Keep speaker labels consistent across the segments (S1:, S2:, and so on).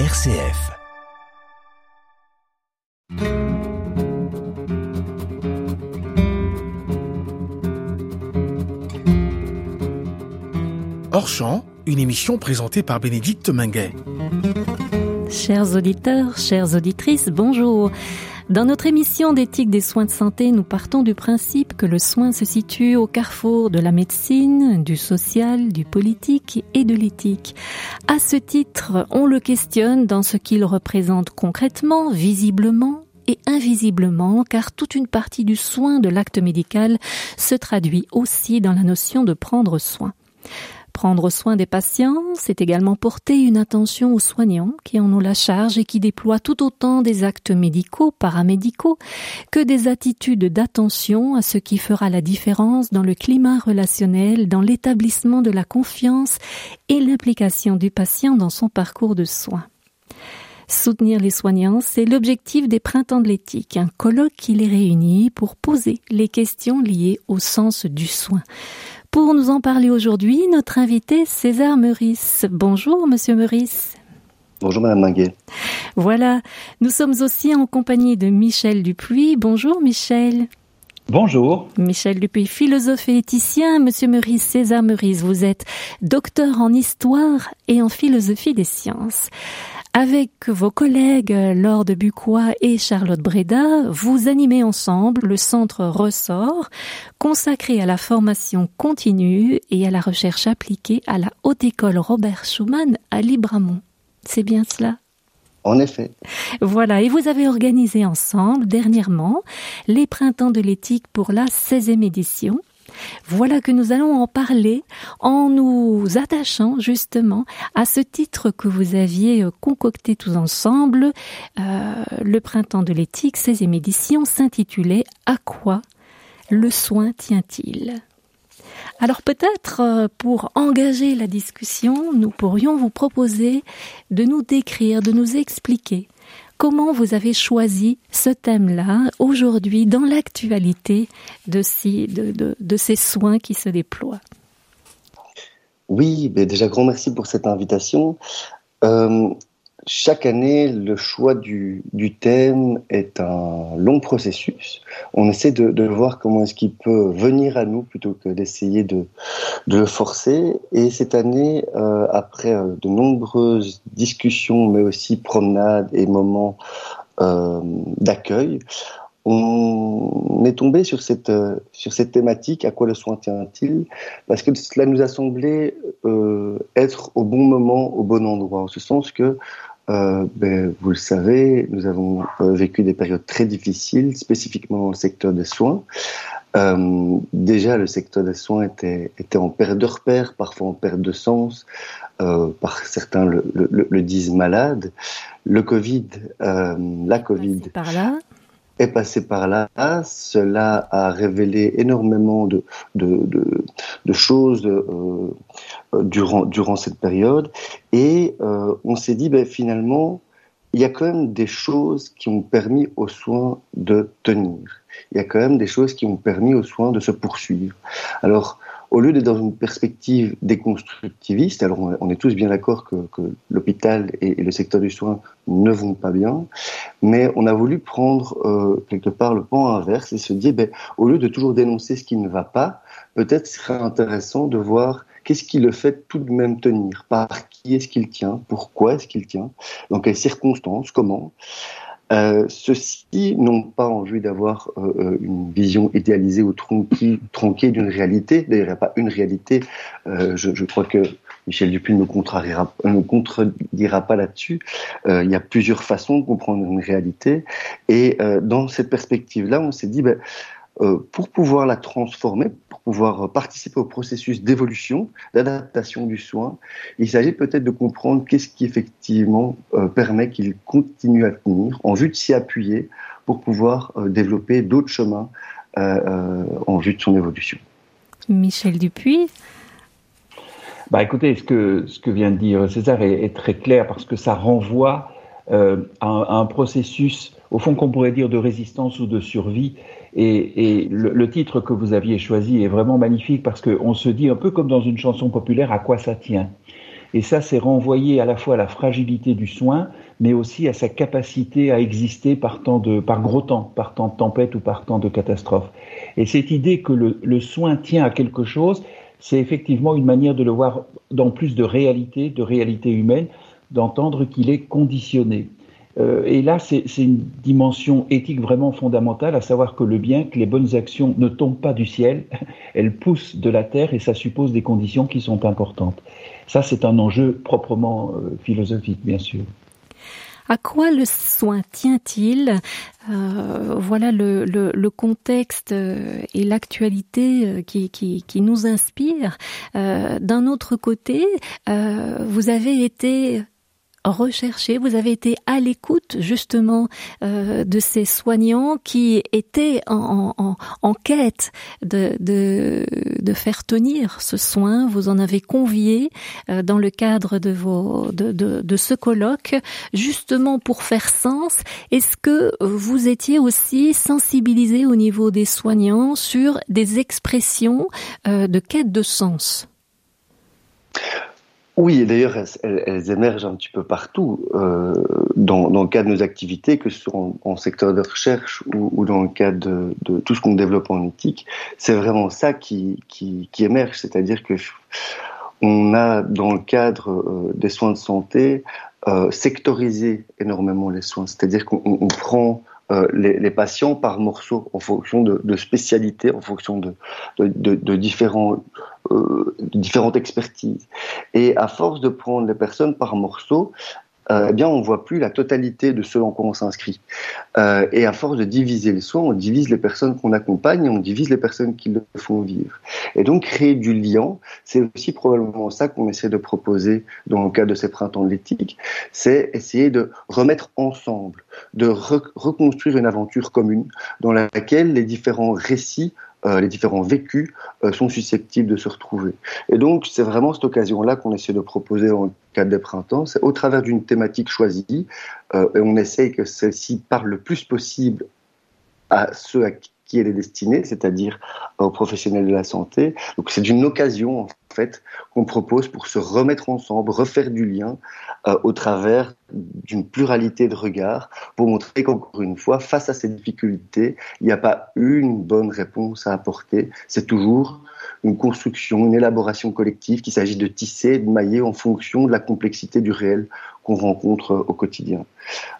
S1: RCF. Hors champ, une émission présentée par Bénédicte Minguet.
S2: Chers auditeurs, chères auditrices, bonjour. Dans notre émission d'éthique des soins de santé, nous partons du principe que le soin se situe au carrefour de la médecine, du social, du politique et de l'éthique. À ce titre, on le questionne dans ce qu'il représente concrètement, visiblement et invisiblement, car toute une partie du soin de l'acte médical se traduit aussi dans la notion de prendre soin. Prendre soin des patients, c'est également porter une attention aux soignants qui en ont la charge et qui déploient tout autant des actes médicaux, paramédicaux, que des attitudes d'attention à ce qui fera la différence dans le climat relationnel, dans l'établissement de la confiance et l'implication du patient dans son parcours de soins. Soutenir les soignants, c'est l'objectif des Printemps de l'éthique, un colloque qui les réunit pour poser les questions liées au sens du soin. Pour nous en parler aujourd'hui, notre invité César Meurice. Bonjour Monsieur Meurice.
S3: Bonjour Madame Minguet.
S2: Voilà, nous sommes aussi en compagnie de Michel Dupuis. Bonjour Michel.
S4: Bonjour.
S2: Michel Dupuis, philosophe et éthicien. Monsieur Meurice, César Meurice, vous êtes docteur en histoire et en philosophie des sciences. Avec vos collègues Laure de Bucois et Charlotte Breda, vous animez ensemble le centre Ressort, consacré à la formation continue et à la recherche appliquée à la Haute École Robert Schumann à Libramont. C'est bien cela?
S3: En effet.
S2: Voilà, et vous avez organisé ensemble dernièrement les printemps de l'éthique pour la 16e édition voilà que nous allons en parler en nous attachant justement à ce titre que vous aviez euh, concocté tous ensemble. Euh, le printemps de l'éthique, 16e édition, s'intitulait À quoi le soin tient-il? Alors peut-être euh, pour engager la discussion, nous pourrions vous proposer de nous décrire, de nous expliquer Comment vous avez choisi ce thème-là aujourd'hui dans l'actualité de, ces soins qui se déploient?
S3: Oui, mais déjà grand merci pour cette invitation. Euh, chaque année, le choix du, thème est un long processus. On essaie de, voir comment est-ce qu'il peut venir à nous plutôt que d'essayer de, le forcer. Et cette année, euh, après euh, de nombreuses discussions, mais aussi promenades et moments euh, d'accueil, on est tombé sur cette, sur cette thématique, à quoi le soin tient-il? Parce que cela nous a semblé être au bon moment, au bon endroit, en ce sens que euh, ben, vous le savez, nous avons euh, vécu des périodes très difficiles, spécifiquement dans le secteur des soins. Euh, déjà, le secteur des soins était, était en perte de repères, parfois en perte de sens. Par certains le, le, le, disent malade. Le Covid, la Covid.
S2: Par là
S3: est passé par là. Cela a révélé énormément de, de, de, de choses euh, durant, durant cette période. Et euh, on s'est dit, ben, finalement, il y a quand même des choses qui ont permis aux soins de tenir. Il y a quand même des choses qui ont permis aux soins de se poursuivre. Alors, au lieu d'être dans une perspective déconstructiviste, alors on est tous bien d'accord que, l'hôpital et, le secteur du soin ne vont pas bien, mais on a voulu prendre euh, quelque part le point inverse et se dire, ben, au lieu de toujours dénoncer ce qui ne va pas, peut-être serait intéressant de voir qu'est-ce qui le fait tout de même tenir, par qui est-ce qu'il tient, pourquoi est-ce qu'il tient, dans quelles circonstances, comment. Euh, Ceux-ci n'ont pas envie d'avoir euh, euh, une vision idéalisée ou tronquée, d'une réalité. D'ailleurs, il n'y a pas une réalité. Euh, je, je, crois que Michel Dupuis ne contrariera, contredira pas là-dessus. il y a plusieurs façons de comprendre une réalité. Et dans cette perspective-là, on s'est dit, ben, euh, pour pouvoir la transformer, pour pouvoir participer au processus d'évolution, d'adaptation du soin, il s'agit peut-être de comprendre qu'est-ce qui effectivement euh, permet qu'il continue à tenir, en vue de s'y appuyer pour pouvoir euh, développer d'autres chemins en vue de son évolution.
S2: Michel Dupuis
S4: bah écoutez, ce que, ce que vient de dire César est, est très clair parce que ça renvoie à, à, un processus, au fond qu'on pourrait dire de résistance ou de survie, et, le, titre que vous aviez choisi est vraiment magnifique parce qu'on se dit un peu comme dans une chanson populaire à quoi ça tient. Et ça, c'est renvoyé à la fois à la fragilité du soin, mais aussi à sa capacité à exister par, temps de, par gros temps, par temps de tempête ou par temps de catastrophe. Et cette idée que le, le soin tient à quelque chose, c'est effectivement une manière de le voir dans plus de réalité, de réalité humaine, d'entendre qu'il est conditionné. Euh, et là, c'est une dimension éthique vraiment fondamentale, à savoir que le bien, que les bonnes actions ne tombent pas du ciel, elles poussent de la terre et ça suppose des conditions qui sont importantes. Ça, c'est un enjeu proprement euh, philosophique, bien sûr.
S2: À quoi le soin tient-il? Euh, Voilà le, contexte et l'actualité qui, nous inspire. D'un autre côté, vous avez été recherché, vous avez été à l'écoute justement euh, de ces soignants qui étaient en, en, en quête de, de, de, faire tenir ce soin. Vous en avez convié euh, dans le cadre de, vos, de, de, de, ce colloque, justement pour faire sens. Est-ce que vous étiez aussi sensibilisé au niveau des soignants sur des expressions euh, de quête de sens?
S3: Oui, d'ailleurs, elles, elles, émergent un petit peu partout euh, dans, dans, le cadre de nos activités, que ce soit en, en secteur de recherche ou, ou, dans le cadre de, de tout ce qu'on développe en éthique. C'est vraiment ça qui, qui, qui émerge, c'est-à-dire que on a dans le cadre euh, des soins de santé euh, sectorisé énormément les soins, c'est-à-dire qu'on prend euh, les, patients par morceaux en fonction de, de spécialités, en fonction de, de, de différents, euh, différentes expertises. Et à force de prendre les personnes par morceaux, euh, eh bien, on voit plus la totalité de ceux en quoi on s'inscrit. Euh, et à force de diviser les soins, on divise les personnes qu'on accompagne, et on divise les personnes qui le font vivre. Et donc, créer du lien, c'est aussi probablement ça qu'on essaie de proposer dans le cadre de ces printemps de l'éthique, c'est essayer de remettre ensemble, de re reconstruire une aventure commune dans laquelle les différents récits euh, les différents vécus euh, sont susceptibles de se retrouver. Et donc, c'est vraiment cette occasion-là qu'on essaie de proposer le cadre des printemps. C'est au travers d'une thématique choisie, euh, et on essaye que celle-ci parle le plus possible à ceux à qui qui elle est destinée, c'est-à-dire aux professionnels de la santé. Donc c'est une occasion en fait qu'on propose pour se remettre ensemble, refaire du lien euh, au travers d'une pluralité de regards, pour montrer qu'encore une fois, face à ces difficultés, il n'y a pas une bonne réponse à apporter. C'est toujours une construction, une élaboration collective qu'il s'agit de tisser, de mailler en fonction de la complexité du réel qu'on rencontre au quotidien.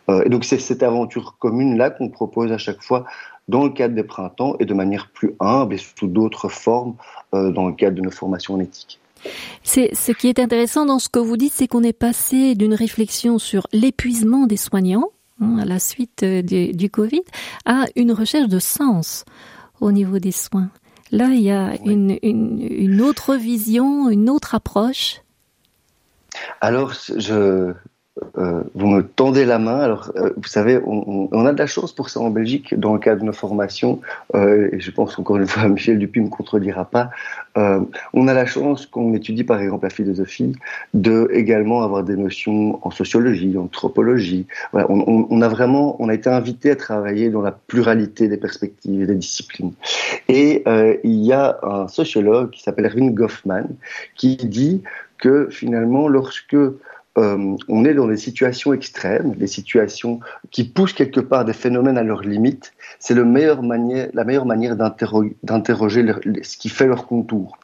S3: Euh, et donc c'est cette aventure commune là qu'on propose à chaque fois dans le cadre des printemps et de manière plus humble et sous d'autres formes euh, dans le cadre de nos formations en éthique.
S2: C'est ce qui est intéressant dans ce que vous dites, c'est qu'on est passé d'une réflexion sur l'épuisement des soignants hein, à la suite euh, du, Covid à une recherche de sens au niveau des soins. Là, il y a une, une, une, autre vision, une autre approche.
S3: Alors, je, euh, vous me tendez la main. Alors, euh, vous savez, on, on, a de la chance pour ça en Belgique, dans le cadre de nos formations, euh, et je pense encore une fois, Michel Dupuis ne me contredira pas, euh, on a la chance, quand on étudie par exemple la philosophie, de également avoir des notions en sociologie, en anthropologie. Voilà, on, on, on, a vraiment, on a été invité à travailler dans la pluralité des perspectives et des disciplines. Et euh, il y a un sociologue qui s'appelle Erwin Goffman qui dit que finalement, lorsque euh, on est dans des situations extrêmes, des situations qui poussent quelque part des phénomènes à leurs limites. C'est la meilleure manière d'interroger ce qui fait leur contour.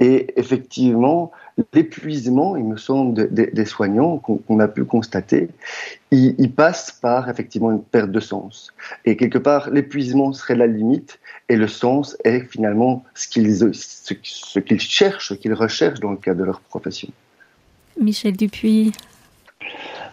S3: Et effectivement, l'épuisement, il me semble, de, de, des soignants qu'on qu a pu constater, il, passe par effectivement une perte de sens. Et quelque part, l'épuisement serait la limite, et le sens est finalement ce qu'ils ce, ce qu'ils cherchent, ce qu'ils recherchent dans le cadre de leur profession.
S2: Michel Dupuis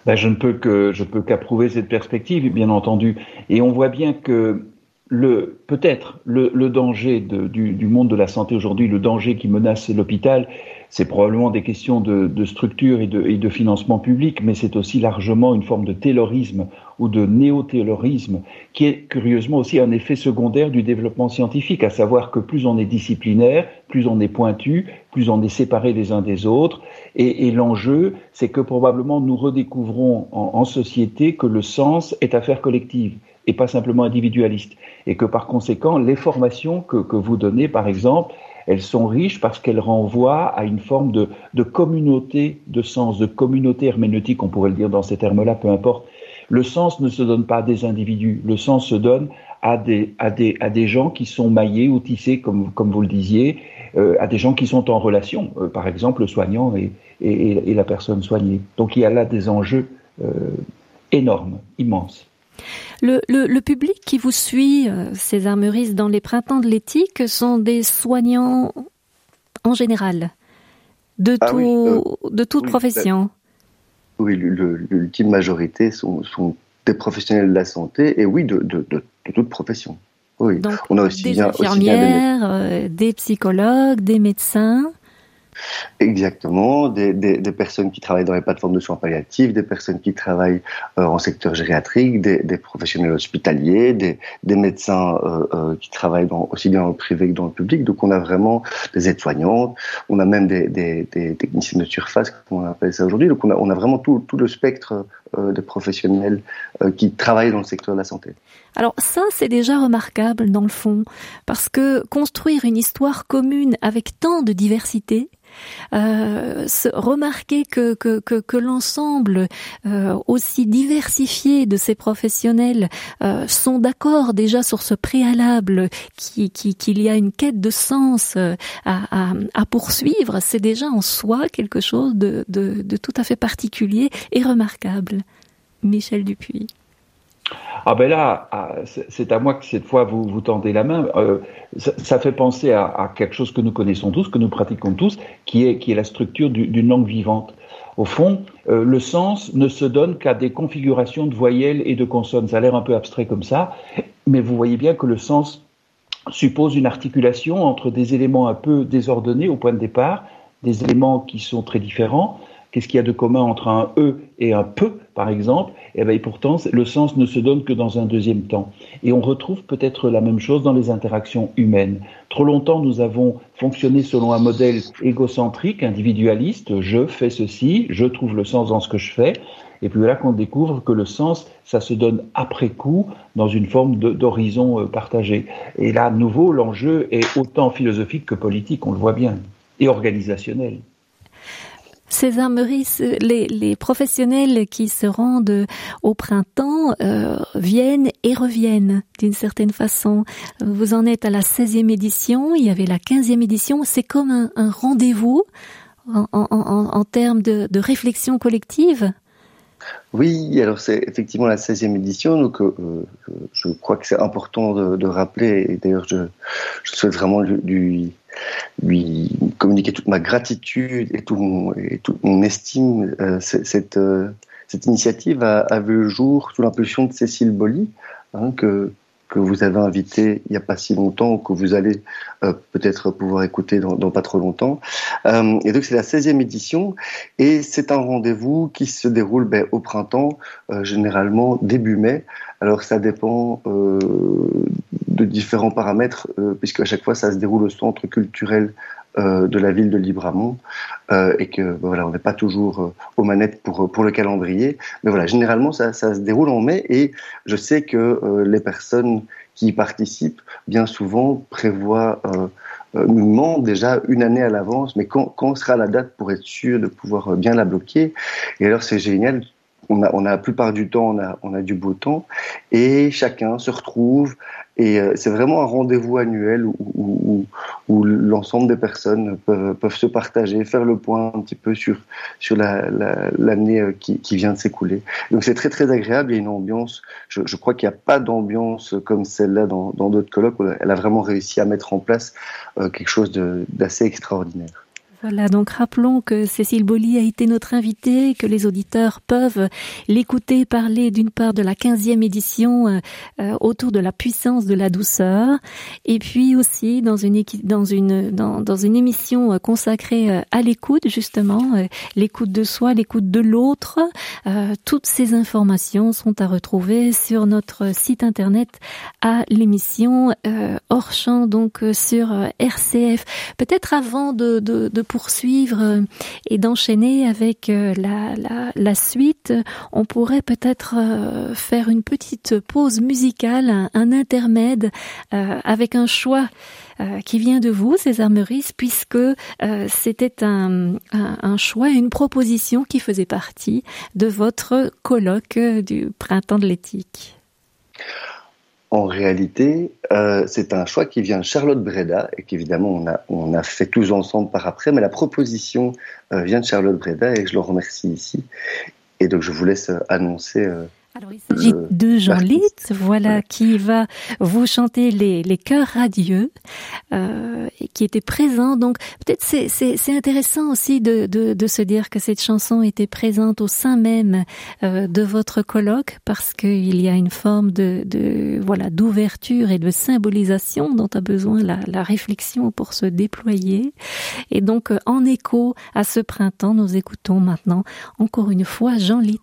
S4: ben, Je ne peux que je peux qu'approuver cette perspective, bien entendu. Et on voit bien que le peut-être le, danger du, monde de la santé aujourd'hui, le danger qui menace l'hôpital, c'est probablement des questions de, de structure et de, et de, financement public, mais c'est aussi largement une forme de taylorisme ou de néo-taylorisme qui est curieusement aussi un effet secondaire du développement scientifique, à savoir que plus on est disciplinaire, plus on est pointu, plus on est séparé les uns des autres, et, et l'enjeu, c'est que probablement nous redécouvrons en, en société que le sens est affaire collective et pas simplement individualiste. Et que par conséquent, les formations que, que vous donnez, par exemple, elles sont riches parce qu'elles renvoient à une forme de, communauté de sens, de communauté herméneutique, on pourrait le dire dans ces termes-là, peu importe. Le sens ne se donne pas à des individus, le sens se donne à des, gens qui sont maillés ou tissés, comme, vous le disiez, euh, à des gens qui sont en relation, euh, par exemple le soignant et, la personne soignée. Donc il y a là des enjeux euh, énormes, immenses.
S2: Le, le, le, public qui vous suit, euh, ces armeristes dans les printemps de l'éthique, sont des soignants en général, de, ah tout, oui, de toute oui, profession.
S3: Oui, l'ultime majorité sont, sont, des professionnels de la santé et oui, de, de, de, de toute profession. Oui.
S2: Donc, on a aussi des bien, infirmières, aussi bien des... des... psychologues, des médecins.
S3: Exactement, des, des, des, personnes qui travaillent dans les plateformes de soins palliatifs, des personnes qui travaillent euh, en secteur gériatrique, des, des professionnels hospitaliers, des, médecins euh, euh, qui travaillent dans, aussi bien dans le privé que dans le public. Donc on a vraiment des aides-soignantes, on a même des, techniciens de surface, comme on appelle ça aujourd'hui. Donc on a, on a vraiment tout, tout le spectre de professionnels euh, qui travaillent dans le secteur de la santé.
S2: Alors ça, c'est déjà remarquable dans le fond, parce que construire une histoire commune avec tant de diversité, euh, remarquer que, que, que, que l'ensemble euh, aussi diversifié de ces professionnels euh, sont d'accord déjà sur ce préalable qu'il qui, qu'il y a une quête de sens euh, à, à, à poursuivre, c'est déjà en soi quelque chose de, de, de tout à fait particulier et remarquable. Michel Dupuis.
S4: Ah ben là, ah, c'est à moi que cette fois vous, vous tendez la main. Euh, ça, fait penser à, à, quelque chose que nous connaissons tous, que nous pratiquons tous, qui est, qui est la structure d'une langue vivante. Au fond, euh, le sens ne se donne qu'à des configurations de voyelles et de consonnes. Ça a l'air un peu abstrait comme ça, mais vous voyez bien que le sens suppose une articulation entre des éléments un peu désordonnés au point de départ, des éléments qui sont très différents, Qu'est-ce qu'il y a de commun entre un e et un peu, par exemple Et, eh bien, et pourtant, le sens ne se donne que dans un deuxième temps. Et on retrouve peut-être la même chose dans les interactions humaines. Trop longtemps, nous avons fonctionné selon un modèle égocentrique, individualiste. Je fais ceci, je trouve le sens dans ce que je fais. Et puis là qu'on découvre que le sens, ça se donne après coup dans une forme d'horizon euh, partagé. Et là, à nouveau, l'enjeu est autant philosophique que politique, on le voit bien, et organisationnel
S2: ces armeries, les, les, professionnels qui se rendent au printemps euh, viennent et reviennent d'une certaine façon. Vous en êtes à la 16e édition, il y avait la 15e édition, c'est comme un, un rendez-vous en, en, en, en, termes de, de réflexion collective.
S3: Oui, alors c'est effectivement la 16e édition, donc euh, je crois que c'est important de, rappeler, et d'ailleurs je, souhaite vraiment lui, communiquer toute ma gratitude et, tout mon, toute mon estime. Euh, cette, euh, cette initiative a, a, vu le jour sous l'impulsion de Cécile Bolly, hein, que, que vous avez invité il n'y a pas si longtemps, ou que vous allez euh, peut-être pouvoir écouter dans, dans, pas trop longtemps. Euh, et donc c'est la 16e édition, et c'est un rendez-vous qui se déroule ben, au printemps, euh, généralement début mai. Alors ça dépend euh, de différents paramètres, euh, puisque à chaque fois ça se déroule au centre culturel euh, de la ville de Libramont euh, et que voilà, on n'est pas toujours euh, aux manettes pour pour le calendrier, mais voilà, généralement ça, ça se déroule en mai et je sais que les personnes qui y participent bien souvent prévoient nous demandent déjà une année à l'avance, mais quand, quand sera la date pour être sûr de pouvoir bien la bloquer? Et alors c'est génial, on a, on a la plupart du temps, on a, on a du beau temps, et chacun se retrouve et euh, c'est vraiment un rendez-vous annuel où, où, où l'ensemble des personnes peuvent, peuvent, se partager, faire le point un petit peu sur, sur l'année la, euh, qui, qui, vient de s'écouler. Donc c'est très très agréable, il y a une ambiance, je, je crois qu'il n'y a pas d'ambiance comme celle-là dans d'autres colloques, elle a vraiment réussi à mettre en place euh, quelque chose d'assez extraordinaire.
S2: Voilà, donc rappelons que Cécile Bolly a été notre invitée, que les auditeurs peuvent l'écouter parler d'une part de la 15e édition euh, euh, autour de la puissance de la douceur, et puis aussi dans une, dans une, dans, une émission euh, consacrée euh, à l'écoute, justement, l'écoute de soi, l'écoute de l'autre. toutes ces informations sont à retrouver sur notre site internet à l'émission hors champ, donc sur RCF. Peut-être avant de, de, de poursuivre et d'enchaîner avec la, la, la, suite, on pourrait peut-être faire une petite pause musicale, un, intermède avec un choix qui vient de vous, César Meurice, puisque c'était un, un, un, choix, une proposition qui faisait partie de votre colloque du printemps de l'éthique.
S3: En réalité, euh, c'est un choix qui vient de Charlotte Breda et qu'évidemment on a, on a fait tous ensemble par après, mais la proposition euh, vient de Charlotte Breda et je le remercie ici. Et donc je vous laisse annoncer euh,
S2: alors, il s'agit de Jean Litz, voilà, qui va vous chanter les, les chœurs radieux, euh, qui était présent. Donc, peut-être c'est, c'est, c'est intéressant aussi de, de, de, se dire que cette chanson était présente au sein même euh, de votre colloque, parce qu'il y a une forme de, de voilà d'ouverture et de symbolisation dont a besoin la, la réflexion pour se déployer. Et donc, en écho à ce printemps, nous écoutons maintenant encore une fois Jean Litz.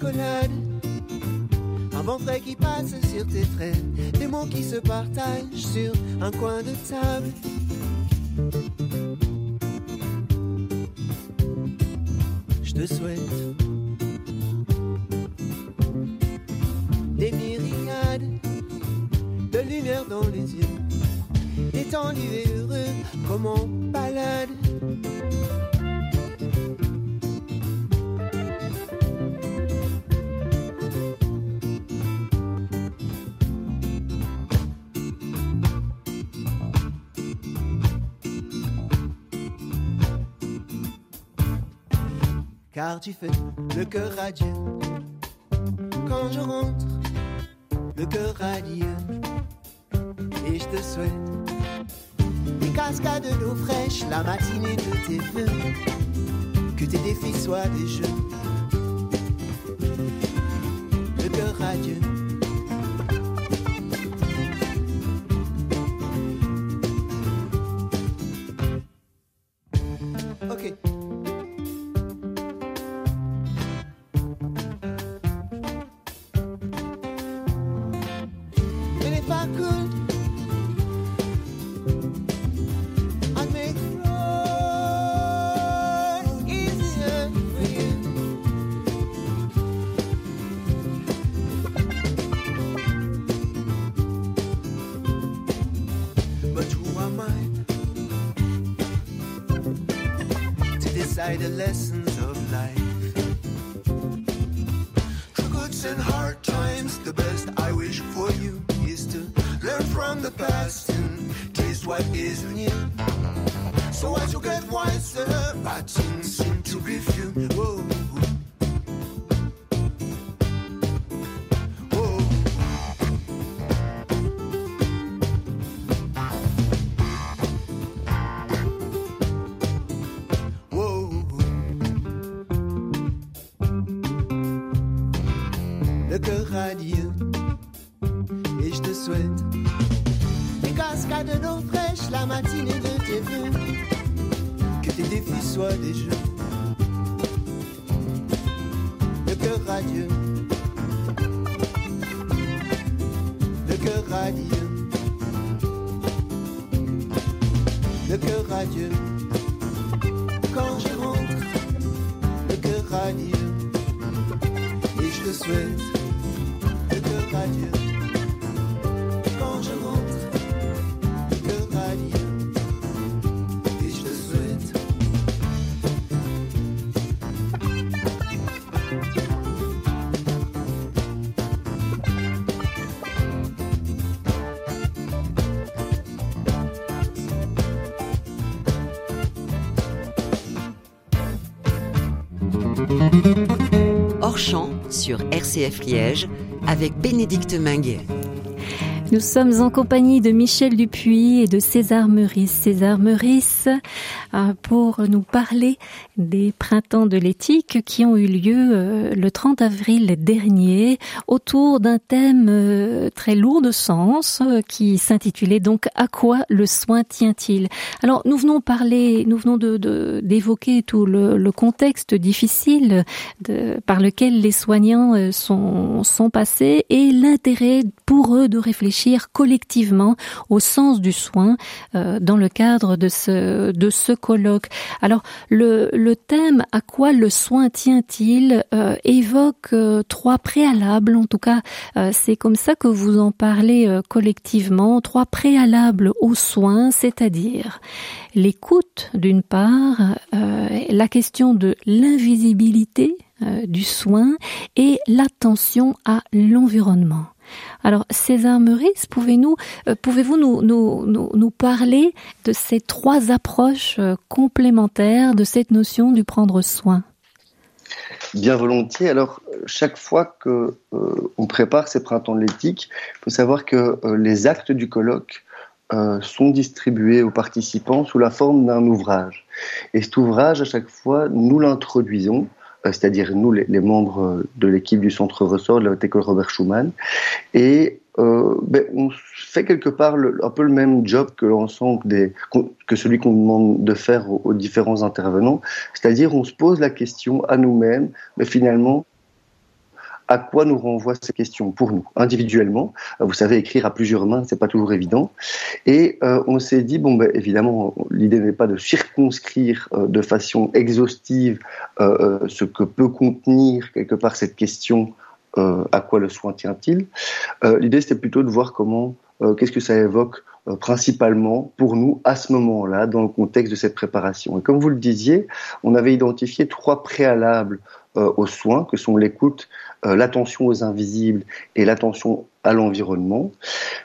S5: Un vent frais qui passe sur tes traits, des mots qui se partagent sur un coin de table. Je te souhaite des myriades de lumière dans les yeux, des temps heureux comme en balade. Car tu fais le cœur radieux. Quand je rentre, le cœur radieux. Et je te souhaite des cascades d'eau fraîche, la matinée de tes vœux. Que tes défis soient des jeux. Le cœur the from the past and taste what is new. So as you get wiser, things seem to be few. Whoa.
S6: Hors RCF Liège avec Bénédicte Minguet.
S2: Nous sommes en compagnie de Michel Dupuis et de César Meurice. César Meurice pour nous parler des printemps de l'éthique qui ont eu lieu euh, le 30 avril dernier autour d'un thème euh, très lourd de sens qui s'intitulait donc À quoi le soin tient-il? Alors nous venons parler, nous venons de d'évoquer tout le, contexte difficile par lequel les soignants sont sont passés et l'intérêt pour eux de réfléchir collectivement au sens du soin euh, dans le cadre de ce de ce Alors le, thème à quoi le soin tient-il euh, évoque euh, trois préalables. En tout cas c'est comme ça que vous en parlez collectivement. Trois préalables au soin c'est-à-dire l'écoute d'une part la question de l'invisibilité du soin et l'attention à l'environnement. Alors, César Meurice, euh, pouvez-vous nous, parler de ces trois approches euh, complémentaires de cette notion du prendre soin?
S3: Bien volontiers. Alors, chaque fois que euh, on prépare ces printemps de l'éthique, il faut savoir que les actes du colloque sont distribués aux participants sous la forme d'un ouvrage. Et cet ouvrage, à chaque fois, nous l'introduisons c'est-à-dire nous, les, membres de l'équipe du Centre Ressort de la École Robert Schumann. Et euh, ben, on fait quelque part un peu le même job que l'ensemble des, que celui qu'on demande de faire aux, aux différents intervenants, c'est-à-dire on se pose la question à nous-mêmes, mais finalement, à quoi nous renvoient ces questions pour nous individuellement Vous savez, écrire à plusieurs mains, c'est pas toujours évident. Et euh, on s'est dit bon, ben, évidemment, l'idée n'est pas de circonscrire euh, de façon exhaustive euh, ce que peut contenir quelque part cette question à quoi le soin tient-il. l'idée c'était plutôt de voir comment, qu'est-ce que ça évoque principalement pour nous à ce moment-là dans le contexte de cette préparation. Et comme vous le disiez, on avait identifié trois préalables aux soins que sont l'écoute, euh, l'attention aux invisibles et l'attention à l'environnement.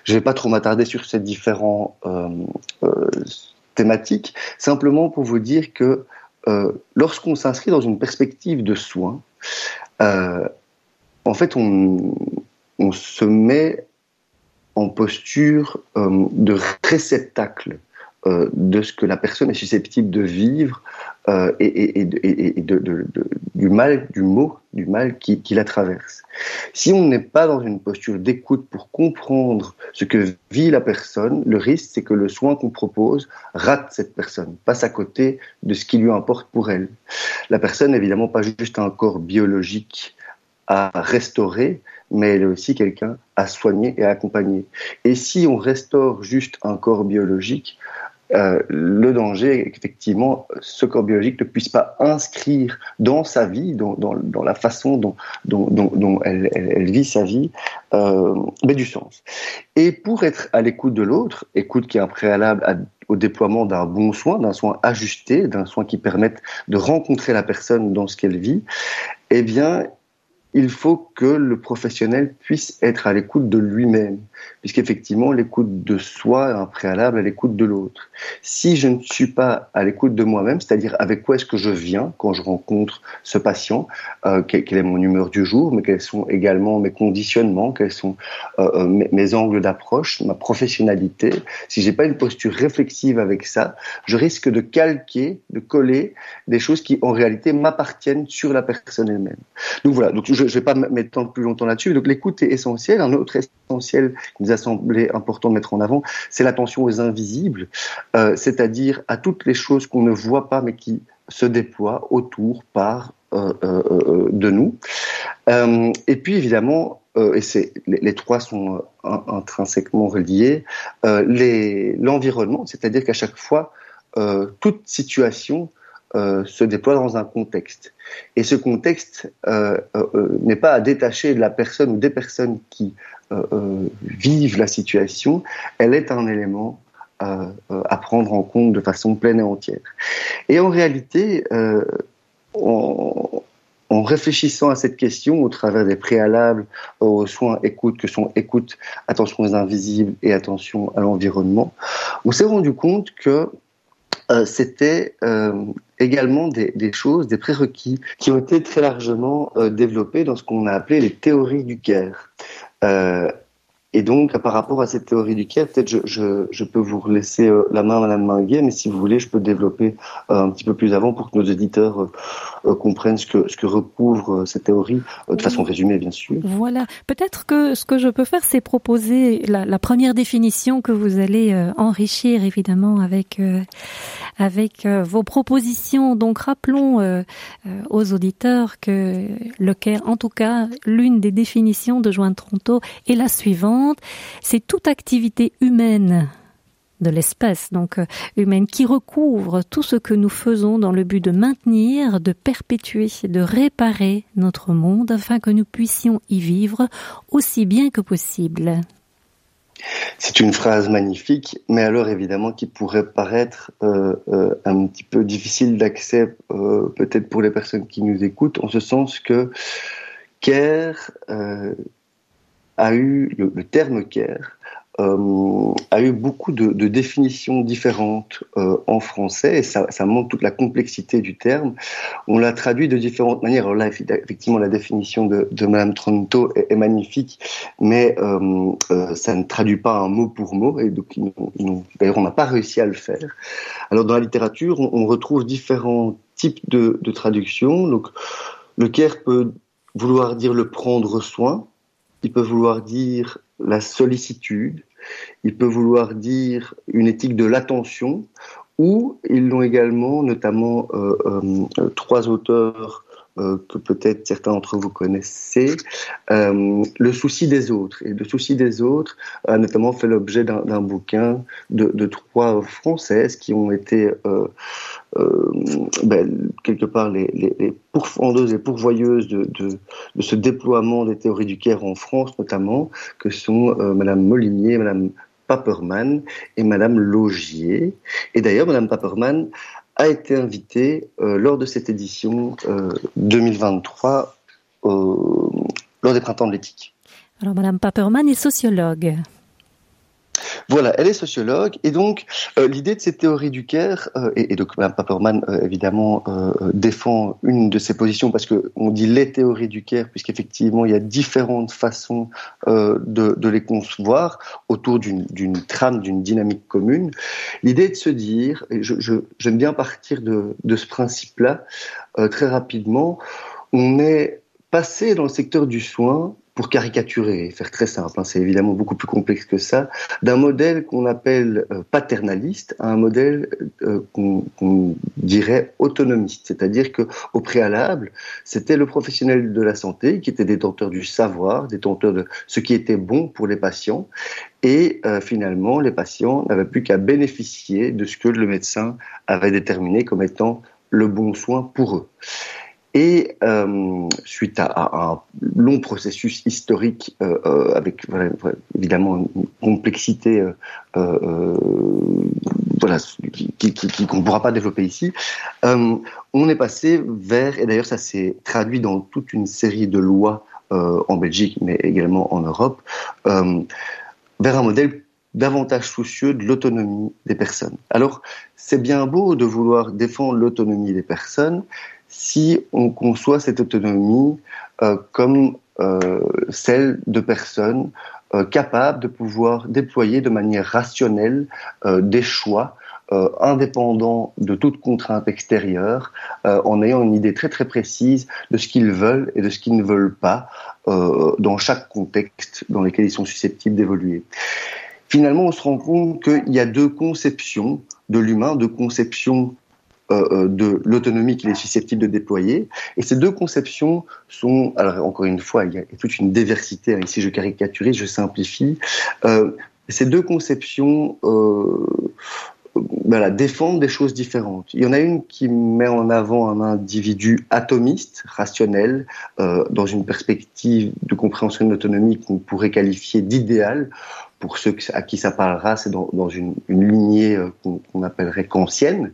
S3: Je ne vais pas trop m'attarder sur ces différents euh, euh, thématiques, simplement pour vous dire que lorsqu'on s'inscrit dans une perspective de soins, en fait, on, se met en posture de réceptacle euh, de ce que la personne est susceptible de vivre euh, et, de, du mal, du mot, du mal qui, qui la traverse. Si on n'est pas dans une posture d'écoute pour comprendre ce que vit la personne, le risque c'est que le soin qu'on propose rate cette personne, passe à côté de ce qui lui importe pour elle. La personne n'est évidemment pas juste un corps biologique à restaurer, mais elle est aussi quelqu'un à soigner et à accompagner. Et si on restaure juste un corps biologique, euh, le danger est qu'effectivement ce corps biologique ne puisse pas inscrire dans sa vie, dans, la façon dont, elle, vit sa vie, euh, mais du sens. Et pour être à l'écoute de l'autre, écoute qui est un préalable au déploiement d'un bon soin, d'un soin ajusté, d'un soin qui permette de rencontrer la personne dans ce qu'elle vit, eh bien, il faut que le professionnel puisse être à l'écoute de lui-même, puisqu'effectivement, l'écoute de soi est un préalable à l'écoute de l'autre. Si je ne suis pas à l'écoute de moi-même, c'est-à-dire avec quoi est-ce que je viens quand je rencontre ce patient, euh, quelle, est mon humeur du jour, mais quels sont également mes conditionnements, quels sont euh, euh mes, angles d'approche, ma professionnalité, si j'ai pas une posture réflexive avec ça, je risque de calquer, de coller des choses qui en réalité m'appartiennent sur la personne elle-même. Donc voilà, donc je je ne vais pas m'étendre plus longtemps là-dessus. Donc l'écoute est essentielle. Un autre essentiel qui nous a semblé important de mettre en avant, c'est l'attention aux invisibles, euh, c'est-à-dire à toutes les choses qu'on ne voit pas mais qui se déploient autour par euh, euh, de nous. et puis évidemment, et c'est les, trois sont intrinsèquement reliés, l'environnement, c'est-à-dire qu'à chaque fois, toute situation euh, se déploie dans un contexte. Et ce contexte euh, euh, n'est pas à détacher de la personne ou des personnes qui vivent la situation, elle est un élément à prendre en compte de façon pleine et entière. Et en réalité, en, réfléchissant à cette question au travers des préalables aux soins écoute, que sont écoute, attention aux invisibles et attention à l'environnement, on s'est rendu compte que euh, c'était euh, également des, des, choses, des prérequis qui ont été très largement euh, développés dans ce qu'on a appelé les théories du care. Et donc, par rapport à cette théorie du care, peut-être je, je, je, peux vous laisser euh, la main, Madame Manguet, mais si vous voulez, je peux développer euh, un petit peu plus avant pour que nos auditeurs euh, comprennent ce que, ce que recouvre cette théorie, de façon résumée, bien sûr.
S2: Voilà. Peut-être que ce que je peux faire, c'est proposer la, la, première définition que vous allez enrichir, évidemment, avec, avec vos propositions. Donc, rappelons aux auditeurs que le care, en tout cas, l'une des définitions de Joint Toronto est la suivante. C'est toute activité humaine de l'espèce, donc euh, humaine, qui recouvre tout ce que nous faisons dans le but de maintenir, de perpétuer, de réparer notre monde afin que nous puissions y vivre aussi bien que possible.
S3: C'est une phrase magnifique, mais alors évidemment qui pourrait paraître euh, euh, un petit peu difficile d'accès peut-être pour les personnes qui nous écoutent, en ce sens que care a eu, le, terme care euh, a eu beaucoup de, définitions différentes euh, en français et ça, montre toute la complexité du terme. On l'a traduit de différentes manières. Alors là, effectivement, la définition de, de Madame Tronto est, magnifique, mais euh, ça ne traduit pas un mot pour mot et donc d'ailleurs on n'a pas réussi à le faire. Alors dans la littérature, on, on retrouve différents types de, de traductions. Donc le care peut vouloir dire le prendre soin, il peut vouloir dire la sollicitude, il peut vouloir dire une éthique de l'attention, ou ils l'ont également, notamment euh, euh, trois auteurs euh, que peut-être certains d'entre vous connaissez, euh, le souci des autres. Et le souci des autres a notamment fait l'objet d'un bouquin de, trois Françaises qui ont été euh, ben, quelque part les, les, pourfendeuses et pourvoyeuses de, ce déploiement des théories du Caire en France notamment, que sont Madame Molinier, Madame Paperman et Madame Logier. Et d'ailleurs, Madame Paperman a été invité euh, lors de cette édition euh, 2023 euh, lors des printemps de l'éthique.
S2: Alors, Madame Paperman est sociologue.
S3: Voilà, elle est sociologue et donc euh, l'idée de cette théorie du Caire euh, et, et, donc Mme Paperman euh, évidemment euh, défend une de ses positions parce que on dit les théories du Caire puisqu'effectivement il y a différentes façons euh, de, de, les concevoir autour d'une trame, d'une dynamique commune. L'idée de se dire, et je, je, j'aime bien partir de, de ce principe-là euh, très rapidement, on est passé dans le secteur du soin pour caricaturer, faire très simple, hein, c'est évidemment beaucoup plus complexe que ça, d'un modèle qu'on appelle euh, paternaliste à un modèle euh, qu'on qu dirait autonomiste, c'est-à-dire que au préalable, c'était le professionnel de la santé qui était détenteur du savoir, détenteur de ce qui était bon pour les patients, et euh, finalement, les patients n'avaient plus qu'à bénéficier de ce que le médecin avait déterminé comme étant le bon soin pour eux. Et euh, suite à, un long processus historique euh, euh, avec voilà, évidemment une complexité euh, euh, voilà, qui, qui, qu'on ne pourra pas développer ici, euh, on est passé vers, et d'ailleurs ça s'est traduit dans toute une série de lois en Belgique, mais également en Europe, vers un modèle davantage soucieux de l'autonomie des personnes. Alors, c'est bien beau de vouloir défendre l'autonomie des personnes, si on conçoit cette autonomie euh, comme euh, celle de personnes euh, capables de pouvoir déployer de manière rationnelle des choix indépendants de toute contrainte extérieure, en ayant une idée très très précise de ce qu'ils veulent et de ce qu'ils ne veulent pas dans chaque contexte dans lequel ils sont susceptibles d'évoluer. Finalement, on se rend compte qu'il y a deux conceptions de l'humain, deux conceptions euh, euh, de l'autonomie qu'il est susceptible de déployer. Et ces deux conceptions sont, alors encore une fois, il y a toute une diversité. Hein. Ici, je caricaturise, je simplifie. Euh, ces deux conceptions voilà, défendent des choses différentes. Il y en a une qui met en avant un individu atomiste, rationnel, dans une perspective de compréhension de l'autonomie qu'on pourrait qualifier d'idéal, pour ceux à qui ça parlera, c'est dans, une, lignée euh, qu'on appellerait kantienne.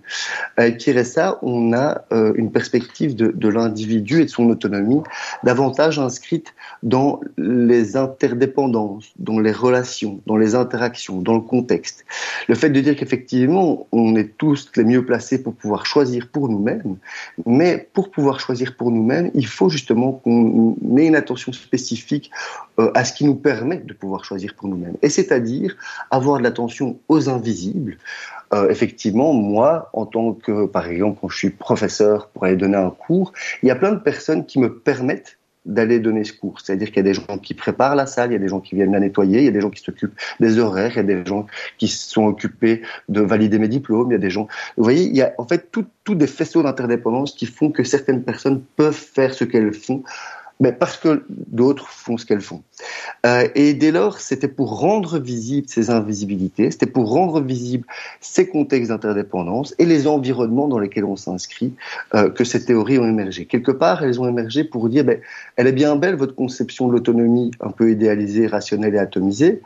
S3: Euh, ça, on a euh, une perspective de, l'individu et de son autonomie davantage inscrite dans les interdépendances, dans les relations, dans les interactions, dans le contexte. Le fait de dire qu'effectivement, on est tous les mieux placés pour pouvoir choisir pour nous-mêmes, mais pour pouvoir choisir pour nous-mêmes, il faut justement qu'on ait une attention spécifique à ce qui nous permet de pouvoir choisir pour nous-mêmes. C'est-à-dire avoir de l'attention aux invisibles. Euh, effectivement, moi, en tant que, par exemple, quand je suis professeur pour aller donner un cours, il y a plein de personnes qui me permettent d'aller donner ce cours. C'est-à-dire qu'il y a des gens qui préparent la salle, il y a des gens qui viennent la nettoyer, il y a des gens qui s'occupent des horaires, il y a des gens qui sont occupés de valider mes diplômes, il y a des gens... Vous voyez, il y a en fait tous des faisceaux d'interdépendance qui font que certaines personnes peuvent faire ce qu'elles font mais parce que d'autres font ce qu'elles font. Euh, et dès lors, c'était pour rendre visibles ces invisibilités, c'était pour rendre visibles ces contextes d'interdépendance et les environnements dans lesquels on s'inscrit euh, que ces théories ont émergé. Quelque part, elles ont émergé pour dire, ben, elle est bien belle votre conception de l'autonomie un peu idéalisée, rationnelle et atomisée,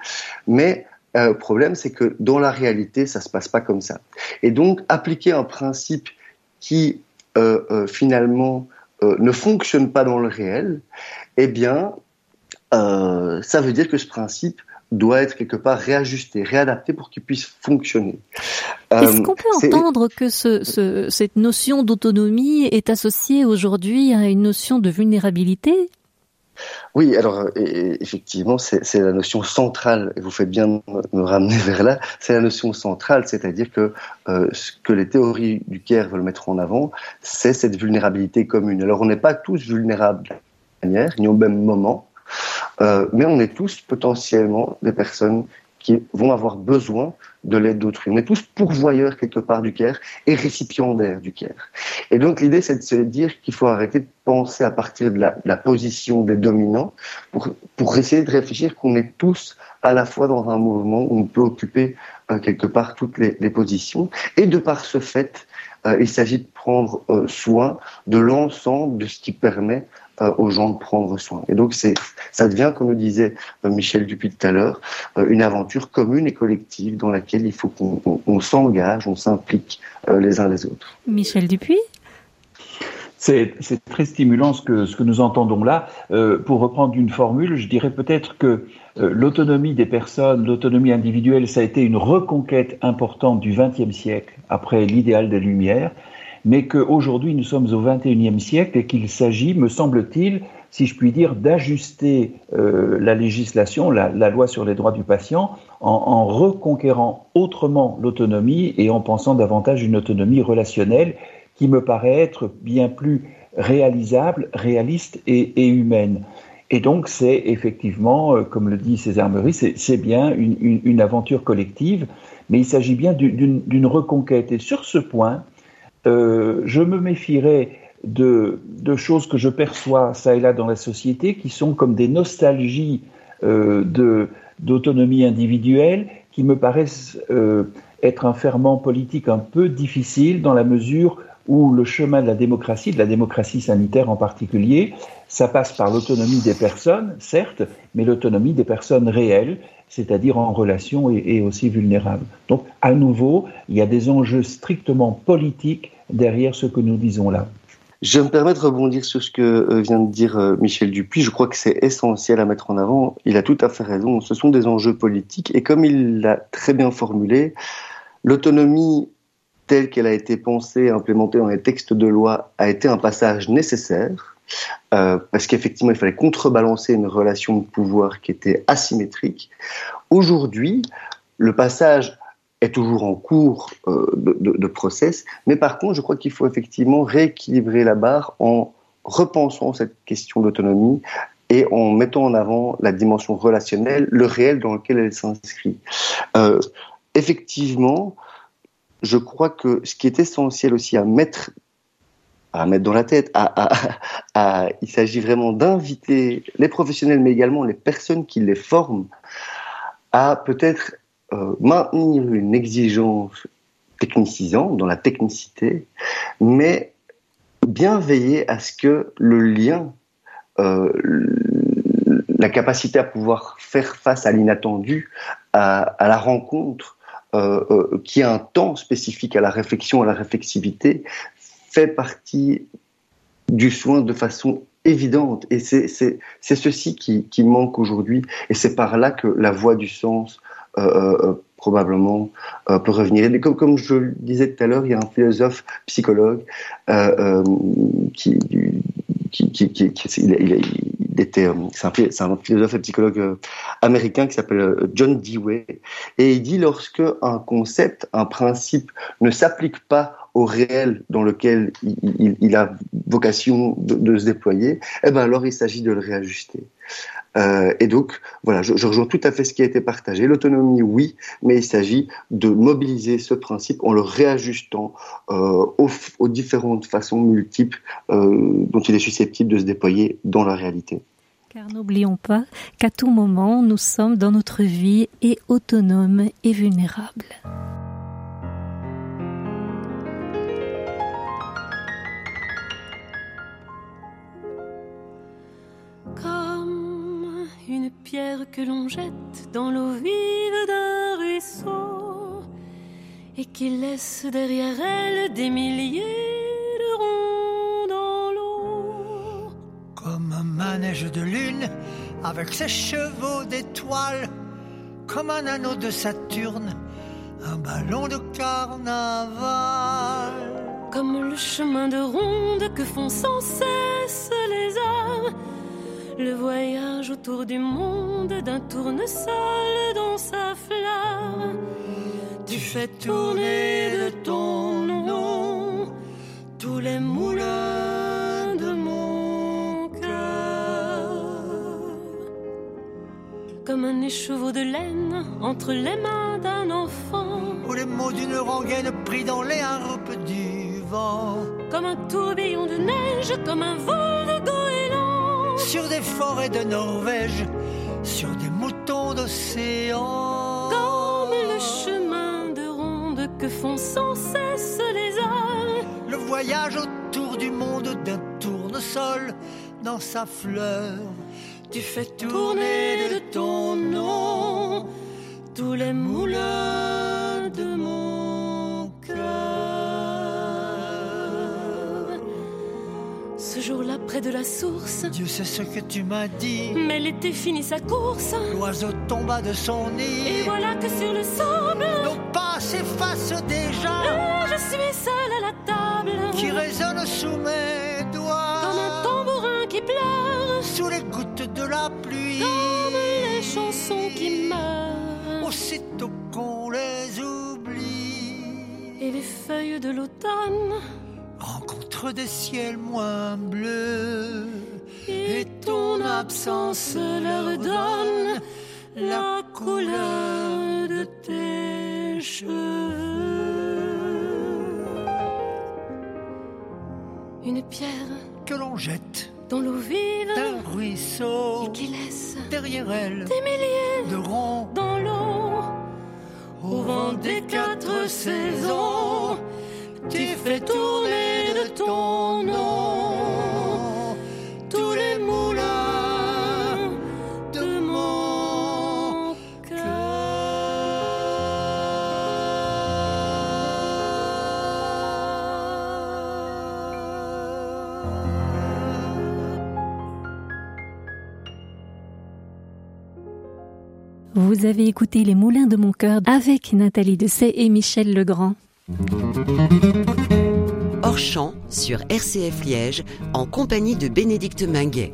S3: mais euh, le problème, c'est que dans la réalité, ça se passe pas comme ça. Et donc, appliquer un principe qui euh, euh finalement euh, ne fonctionne pas dans le réel, eh bien, euh, ça veut dire que ce principe doit être quelque part réajusté, réadapté pour qu'il puisse fonctionner.
S2: Est-ce euh, qu'on peut entendre que ce, cette notion d'autonomie est associée aujourd'hui à une notion de vulnérabilité?
S3: Oui, alors effectivement, c'est la notion centrale, et vous faites bien me ramener vers là, c'est la notion centrale, c'est-à-dire que euh, ce que les théories du CARE veulent mettre en avant, c'est cette vulnérabilité commune. Alors on n'est pas tous vulnérables de manière, ni au même moment, euh, mais on est tous potentiellement des personnes qui vont avoir besoin de l'aide d'autrui. On est tous pourvoyeurs quelque part du CARE et récipiendaires du CARE. Et donc l'idée, c'est de se dire qu'il faut arrêter de penser à partir de la, position des dominants pour, pour essayer de réfléchir qu'on est tous à la fois dans un mouvement où on peut occuper euh, quelque part toutes les, positions. Et de par ce fait, euh, il s'agit de prendre euh, soin de l'ensemble de ce qui permet aux gens de prendre soin. Et donc c'est, ça devient, comme le disait euh, Michel Dupuis tout à l'heure, euh, une aventure commune et collective dans laquelle il faut qu'on s'engage, on s'implique les uns les autres.
S2: Michel Dupuis?
S4: C'est, très stimulant ce que, ce que nous entendons là. pour reprendre une formule, je dirais peut-être que l'autonomie des personnes, l'autonomie individuelle, ça a été une reconquête importante du XXe siècle après l'idéal des Lumières mais qu'aujourd'hui nous sommes au XXIe siècle et qu'il s'agit, me semble-t-il, si je puis dire, d'ajuster euh, la législation, la, la, loi sur les droits du patient, en, en reconquérant autrement l'autonomie et en pensant davantage une autonomie relationnelle qui me paraît être bien plus réalisable, réaliste et, et humaine. Et donc c'est effectivement, euh, comme le dit César Meury, c'est bien une, une, une, aventure collective, mais il s'agit bien d'une reconquête. Et sur ce point, euh, je me méfierais de, choses que je perçois ça et là dans la société qui sont comme des nostalgies euh, d'autonomie individuelle qui me paraissent euh, être un ferment politique un peu difficile dans la mesure où le chemin de la démocratie, de la démocratie sanitaire en particulier, ça passe par l'autonomie des personnes, certes, mais l'autonomie des personnes réelles, c'est-à-dire en relation et, et, aussi vulnérables. Donc, à nouveau, il y a des enjeux strictement politiques derrière ce que nous disons là.
S3: Je me permettre de rebondir sur ce que euh, vient de dire euh, Michel Dupuis. Je crois que c'est essentiel à mettre en avant. Il a tout à fait raison. Ce sont des enjeux politiques. Et comme il l'a très bien formulé, l'autonomie telle qu'elle a été pensée, implémentée dans les textes de loi, a été un passage nécessaire. Euh, parce qu'effectivement, il fallait contrebalancer une relation de pouvoir qui était asymétrique. Aujourd'hui, le passage est toujours en cours euh, de, de, process, mais par contre, je crois qu'il faut effectivement rééquilibrer la barre en repensant cette question d'autonomie et en mettant en avant la dimension relationnelle, le réel dans lequel elle s'inscrit. Euh, effectivement, je crois que ce qui est essentiel aussi à mettre à mettre dans la tête, il s'agit vraiment d'inviter les professionnels, mais également les personnes qui les forment, à peut-être euh, maintenir une exigence technicisante dans la technicité, mais bien veiller à ce que le lien, euh, la capacité à pouvoir faire face à l'inattendu, à, la rencontre, qui a un temps spécifique à la réflexion, à la réflexivité, fait partie du soin de façon évidente. Et c'est ceci qui, qui manque aujourd'hui. Et c'est par là que la voie du sens probablement euh, peut revenir. Et comme, comme je le disais tout à l'heure, il y a un philosophe psychologue euh, euh, qui, qui, qui, qui il, était, c'est un, un, philosophe et psychologue américain qui s'appelle John Dewey, et il dit lorsque un concept, un principe ne s'applique pas au réel dans lequel il, a vocation de, se déployer, eh ben alors il s'agit de le réajuster. Euh, et donc, voilà, je, rejoins tout à fait ce qui a été partagé. L'autonomie, oui, mais il s'agit de mobiliser ce principe en le réajustant euh, aux, aux, différentes façons multiples euh, dont il est susceptible de se déployer dans la réalité.
S2: Car n'oublions pas qu'à tout moment, nous sommes dans notre vie et autonomes et vulnérables.
S6: Pierre que l'on jette dans l'eau vive d'un ruisseau et qui laisse derrière elle des milliers de ronds dans l'eau.
S7: Comme un manège de lune avec ses chevaux d'étoiles, comme un anneau de Saturne, un ballon de carnaval.
S6: Comme le chemin de ronde que font sans cesse les âmes le voyage autour du monde d'un tournesol dans sa flamme. Tu fais tourner de ton nom tous les moulins de mon cœur. Comme un écheveau de laine entre les mains d'un enfant.
S7: Ou les mots d'une rengaine pris dans les harpes du vent.
S6: Comme un tourbillon de neige, comme un vol de goéland
S7: sur des forêts de Norvège, sur des moutons d'océan.
S6: Comme le chemin de ronde que font sans cesse les âmes.
S7: Le voyage autour du monde d'un tournesol dans sa fleur. Tu fais tourner de ton nom tous les moulins de
S6: Ce jour-là, près de la source,
S7: Dieu sait ce que tu m'as dit.
S6: Mais l'été finit sa course.
S7: L'oiseau tomba de son nid.
S6: Et voilà que sur le sable,
S7: nos pas s'effacent déjà.
S6: Et je suis seule à la table,
S7: qui résonne sous mes doigts.
S6: Comme un tambourin qui pleure,
S7: sous les gouttes de la pluie.
S6: Comme les chansons qui meurent,
S7: aussitôt qu'on les oublie.
S6: Et les feuilles de l'automne
S7: des ciels moins bleus.
S6: Et ton absence leur donne la couleur de tes cheveux. Une pierre
S7: que l'on jette
S6: dans l'eau vive
S7: d'un ruisseau
S6: et qui laisse
S7: derrière elle
S6: des milliers
S7: de ronds
S6: dans l'eau au vent des quatre saisons tu fais tourner de ton nom tous les moulins de mon cœur.
S2: Vous avez écouté Les Moulins de mon cœur avec Nathalie Dessay et Michel Legrand.
S8: Hors champ sur RCF Liège en compagnie de Bénédicte Minguet.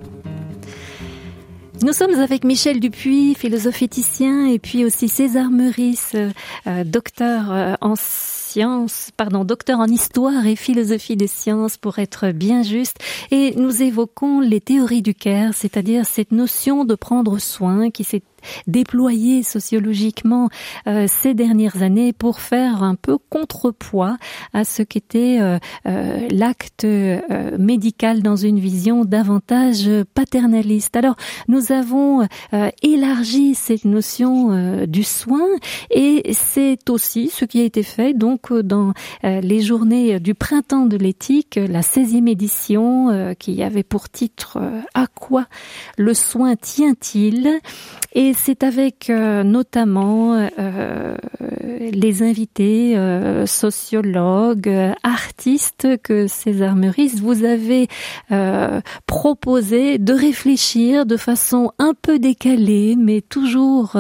S2: Nous sommes avec Michel Dupuis, philosophe éthicien, et puis aussi César Meurice, euh, docteur euh, en sciences, pardon, docteur en histoire et philosophie des sciences pour être bien juste. Et nous évoquons les théories du care, c'est-à-dire cette notion de prendre soin qui s'est déployé sociologiquement euh, ces dernières années pour faire un peu contrepoids à ce qu'était euh, euh, l'acte médical dans une vision davantage paternaliste. Alors nous avons élargi cette notion du soin et c'est aussi ce qui a été fait donc dans les journées du printemps de l'éthique, la 16e édition qui avait pour titre À quoi le soin tient-il? Et Et c'est avec euh, notamment euh, les invités euh, sociologues, artistes que César Meurice, vous avez proposé de réfléchir de façon un peu décalée, mais toujours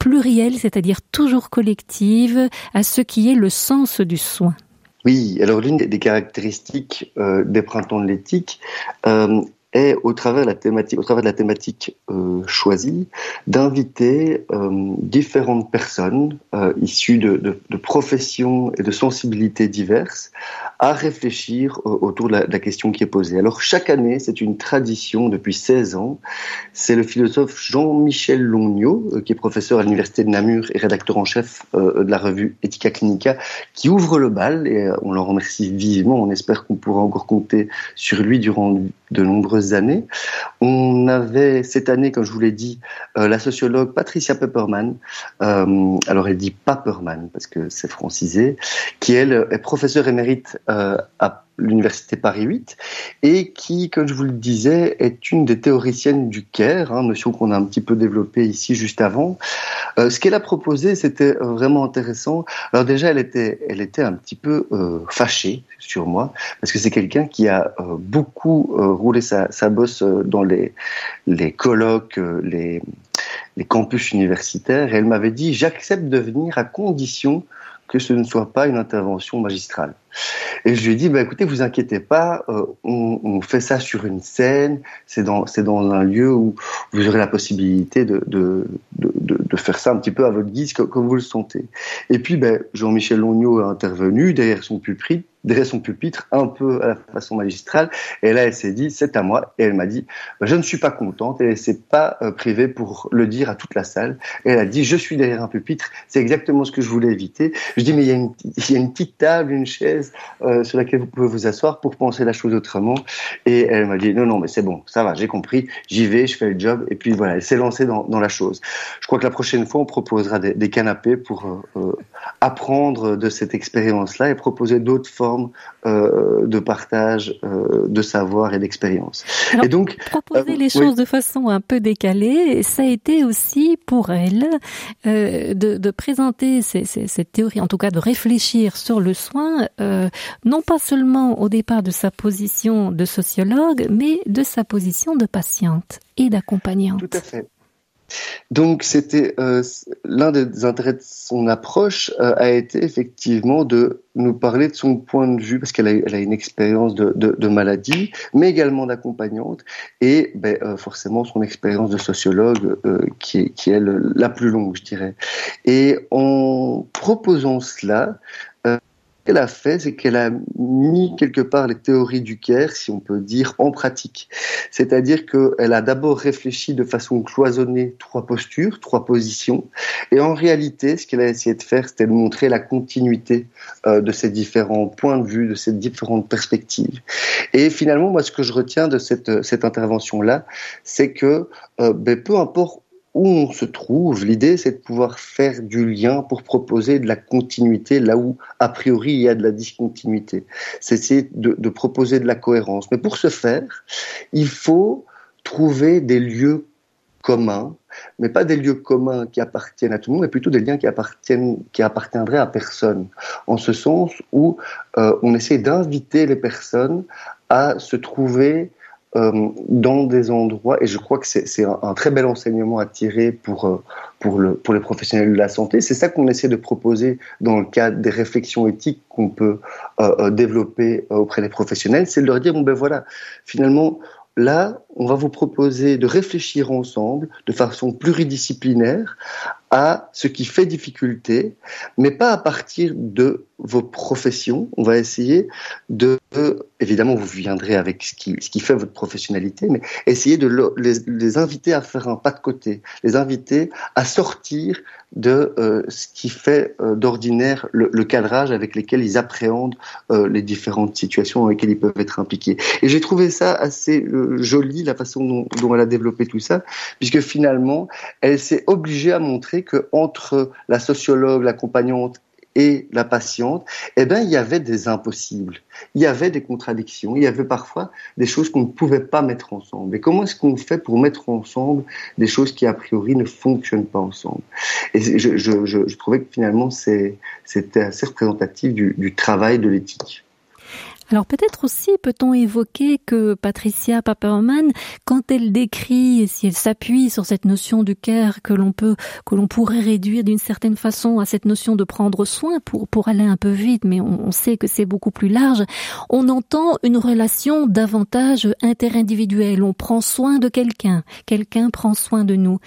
S2: plurielle, c'est-à-dire toujours collective, à ce qui est le sens du soin.
S3: Oui, alors l'une des caractéristiques des printemps de l'éthique est, au travers de la thématique, au travers de la thématique euh, choisie, d'inviter euh, différentes personnes euh, issues de, professions et de sensibilités diverses à réfléchir autour de la, question qui est posée. Alors chaque année, c'est une tradition depuis 16 ans. C'est le philosophe Jean-Michel Longno, euh, qui est professeur à l'université de Namur et rédacteur en chef de la revue Ethica Clinica, qui ouvre le bal et on l'en remercie vivement. On espère qu'on pourra encore compter sur lui durant de nombreuses années. On avait cette année, comme je vous l'ai dit, euh, la sociologue Patricia Pepperman, euh, alors elle dit Paperman parce que c'est francisé, qui elle est professeure émérite euh, à l'université Paris 8 et qui, comme je vous le disais, est une des théoriciennes du Caire, hein, notion qu'on a un petit peu développée ici juste avant. Euh, ce qu'elle a proposé, c'était vraiment intéressant. Alors déjà, elle était, elle était un petit peu euh, fâchée sur moi parce que c'est quelqu'un qui a euh, beaucoup euh, roulé sa, sa bosse euh, dans les, les colloques, les, les campus universitaires. Et elle m'avait dit, j'accepte de venir à condition que ce ne soit pas une intervention magistrale. Et je lui ai dit, bah, écoutez, vous inquiétez pas, euh, on, fait ça sur une scène, c'est dans, dans un lieu où vous aurez la possibilité de, de, de, faire ça un petit peu à votre guise, comme, vous le sentez. Et puis, ben, Jean-Michel Longno a intervenu derrière son pupitre, derrière son pupitre, un peu à la façon magistrale. Et là, elle s'est dit, c'est à moi. Et elle m'a dit, bah, je ne suis pas contente. Et elle s'est pas euh, privée pour le dire à toute la salle. Et elle a dit, je suis derrière un pupitre. C'est exactement ce que je voulais éviter. Je dis, mais il y il y a une petite table, une chaise euh, sur laquelle vous pouvez vous asseoir pour penser la chose autrement. Et elle m'a dit, non, non, mais c'est bon, ça va, j'ai compris. J'y vais, je fais le job. Et puis voilà, elle s'est lancée dans, dans, la chose. Je crois que la prochaine fois, on proposera des, canapés pour euh, euh apprendre de cette expérience-là et proposer d'autres formes euh, de partage euh, de savoir et d'expérience.
S2: Et donc proposer euh, les choses oui. de façon un peu décalée, ça a été aussi pour elle euh, de, de, présenter ces, ces, cette théorie, en tout cas de réfléchir sur le soin, euh, non pas seulement au départ de sa position de sociologue, mais de sa position de patiente et d'accompagnante.
S3: Tout à fait. Donc c'était euh, l'un des intérêts de son approche euh, a été effectivement de nous parler de son point de vue parce qu'elle a, une expérience de, maladie, mais également d'accompagnante et ben, euh, forcément son expérience de sociologue qui est la plus longue, je dirais. Et en proposant cela, qu'elle a fait, c'est qu'elle a mis quelque part les théories du Caire, si on peut dire, en pratique. C'est-à-dire qu'elle a d'abord réfléchi de façon cloisonnée trois postures, trois positions, et en réalité, ce qu'elle a essayé de faire, c'était de montrer la continuité euh, de ces différents points de vue, de ces différentes perspectives. Et finalement, moi, ce que je retiens de cette, intervention-là, c'est que euh, ben, peu importe où on se trouve, l'idée c'est de pouvoir faire du lien pour proposer de la continuité là où a priori il y a de la discontinuité. C'est de, proposer de la cohérence. Mais pour ce faire, il faut trouver des lieux communs, mais pas des lieux communs qui appartiennent à tout le monde, mais plutôt des liens qui appartiennent, qui appartiendraient à personne. En ce sens où euh, on essaie d'inviter les personnes à se trouver euh, dans des endroits, et je crois que c'est un, très bel enseignement à tirer pour, euh, pour, le, pour les professionnels de la santé. C'est ça qu'on essaie de proposer dans le cadre des réflexions éthiques qu'on peut euh, développer auprès des professionnels, c'est de leur dire, bon ben voilà, finalement, là, on va vous proposer de réfléchir ensemble de façon pluridisciplinaire à ce qui fait difficulté, mais pas à partir de vos professions. On va essayer de, évidemment, vous viendrez avec ce qui, ce qui fait votre professionnalité, mais essayer de le, les, les, inviter à faire un pas de côté, les inviter à sortir de euh, ce qui fait euh, d'ordinaire le, le, cadrage avec lequel ils appréhendent euh, les différentes situations dans lesquelles ils peuvent être impliqués. Et j'ai trouvé ça assez joli, la façon dont, dont elle a développé tout ça, puisque finalement, elle s'est obligée à montrer que entre la sociologue, l'accompagnante et la patiente, eh ben, il y avait des impossibles, il y avait des contradictions, il y avait parfois des choses qu'on ne pouvait pas mettre ensemble. Et comment est-ce qu'on fait pour mettre ensemble des choses qui a priori ne fonctionnent pas ensemble? Et je, je, je, trouvais que finalement c'était assez représentatif du, du travail de l'éthique.
S2: Alors peut-être aussi peut-on évoquer que Patricia Paperman, quand elle décrit, si elle s'appuie sur cette notion du care que l'on peut, que l'on pourrait réduire d'une certaine façon à cette notion de prendre soin pour pour aller un peu vite, mais on, sait que c'est beaucoup plus large. On entend une relation davantage interindividuelle. On prend soin de quelqu'un, quelqu'un prend soin de nous.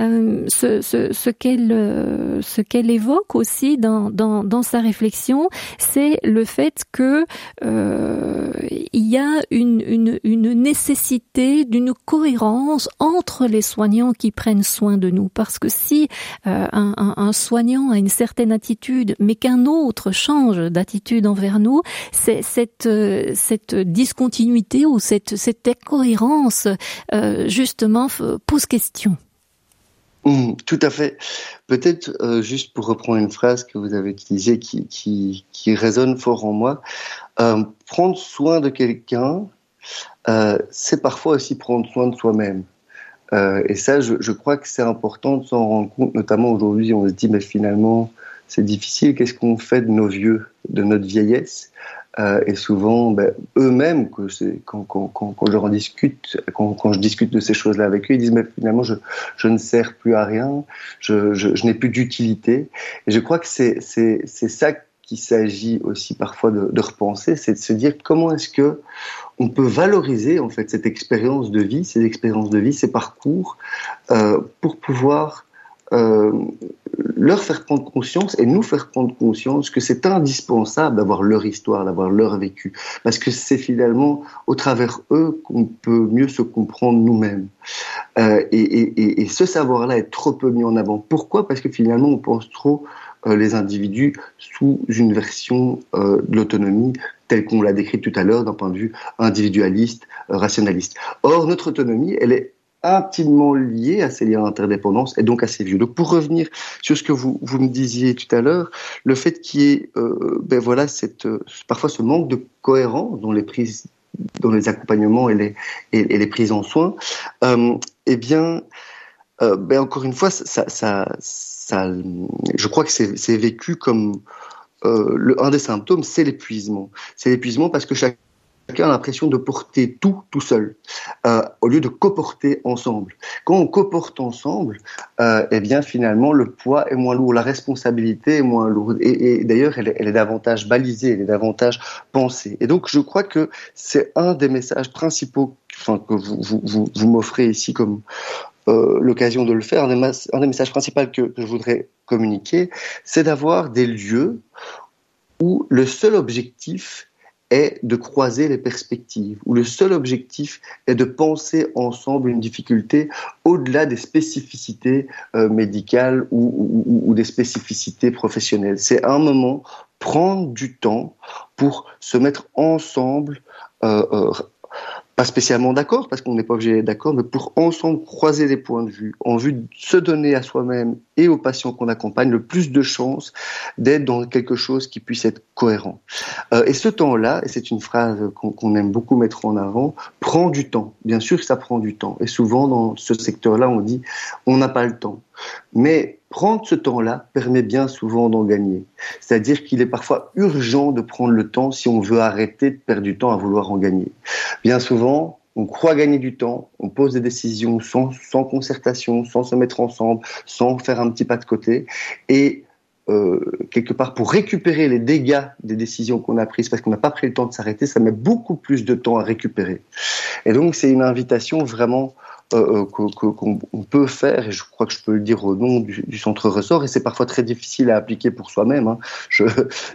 S2: Euh, ce, ce, ce qu'elle euh, ce qu'elle évoque aussi dans dans dans sa réflexion, c'est le fait que euh, euh, il y a une, nécessité d'une cohérence entre les soignants qui prennent soin de nous. Parce que si euh, un, soignant a une certaine attitude, mais qu'un autre change d'attitude envers nous, euh, cette discontinuité ou cette, cette incohérence justement pose question.
S3: Mmh, tout à fait. Peut-être juste pour reprendre une phrase que vous avez utilisée qui résonne fort en moi, euh, prendre soin de quelqu'un, euh, c'est parfois aussi prendre soin de soi-même. Euh, et ça, je, je crois que c'est important de s'en rendre compte, notamment aujourd'hui, on se dit, mais finalement, c'est difficile, qu'est-ce qu'on fait de nos vieux, de notre vieillesse? Euh, Et souvent, ben, eux-mêmes, quand, quand, quand, quand, je discute, quand je discute de ces choses-là avec eux, ils disent, mais finalement, je, je ne sers plus à rien, je, je, je n'ai plus d'utilité. Et je crois que c'est ça qu'il s'agit aussi parfois de, repenser, c'est de se dire comment est-ce que on peut valoriser en fait cette expérience de vie, ces expériences de vie, ces parcours, euh, pour pouvoir euh, leur faire prendre conscience et nous faire prendre conscience que c'est indispensable d'avoir leur histoire, d'avoir leur vécu, parce que c'est finalement au travers eux qu'on peut mieux se comprendre nous-mêmes. Euh, et, ce savoir-là est trop peu mis en avant. Pourquoi? Parce que finalement on pense trop les individus sous une version euh, de l'autonomie telle qu'on l'a décrite tout à l'heure d'un point de vue individualiste, euh, rationaliste. Or, notre autonomie, elle est intimement liée à ces liens d'interdépendance et donc à ces vieux. Donc pour revenir sur ce que vous, vous me disiez tout à l'heure, le fait qu'il y ait euh, ben voilà, cette, parfois ce manque de cohérence dans les prises dans les accompagnements et les, et, les prises en soins, euh, eh bien, euh, ben encore une fois, ça, ça, ça, je crois que c'est vécu comme euh, un des symptômes, c'est l'épuisement. C'est l'épuisement parce que chacun a l'impression de porter tout tout seul, euh, au lieu de coporter ensemble. Quand on coporte ensemble, eh bien finalement le poids est moins lourd, la responsabilité est moins lourde, et, et d'ailleurs elle, elle, est davantage balisée, elle est davantage pensée. Et donc je crois que c'est un des messages principaux enfin, que vous, vous, vous, vous m'offrez ici comme euh, l'occasion de le faire, un des, messages principaux que, je voudrais communiquer, c'est d'avoir des lieux où le seul objectif est de croiser les perspectives, où le seul objectif est de penser ensemble une difficulté au-delà des spécificités euh, médicales ou, des spécificités professionnelles. C'est un moment prendre du temps pour se mettre ensemble, euh pas spécialement d'accord, parce qu'on n'est pas obligé d'être d'accord, mais pour ensemble croiser les points de vue, en vue de se donner à soi-même et aux patients qu'on accompagne le plus de chances d'être dans quelque chose qui puisse être cohérent. Euh, et ce temps-là, et c'est une phrase qu'on aime beaucoup mettre en avant, prend du temps. Bien sûr ça prend du temps. Et souvent, dans ce secteur-là, on dit on n'a pas le temps. Mais prendre ce temps-là permet bien souvent d'en gagner. C'est-à-dire qu'il est parfois urgent de prendre le temps si on veut arrêter de perdre du temps à vouloir en gagner. Bien souvent, on croit gagner du temps, on pose des décisions sans, concertation, sans se mettre ensemble, sans faire un petit pas de côté. Et euh, quelque part, pour récupérer les dégâts des décisions qu'on a prises, parce qu'on n'a pas pris le temps de s'arrêter, ça met beaucoup plus de temps à récupérer. Et donc, c'est une invitation vraiment euh, euh qu'on peut faire, et je crois que je peux le dire au nom du, du centre ressort, et c'est parfois très difficile à appliquer pour soi-même. Hein. Je,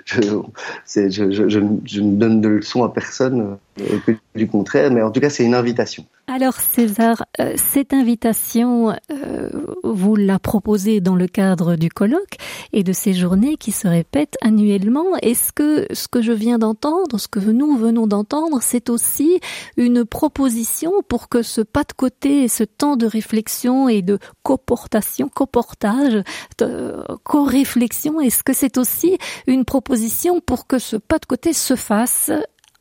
S3: je, je, je, ne donne de leçons à personne, euh, que du contraire, mais en tout cas, c'est une invitation.
S2: Alors César, euh, cette invitation, euh, vous la proposez dans le cadre du colloque et de ces journées qui se répètent annuellement. Est-ce que ce que je viens d'entendre, ce que nous venons d'entendre, c'est aussi une proposition pour que ce pas de côté, ce temps de réflexion et de coportation, coportage, de co-réflexion, est-ce que c'est aussi une proposition pour que ce pas de côté se fasse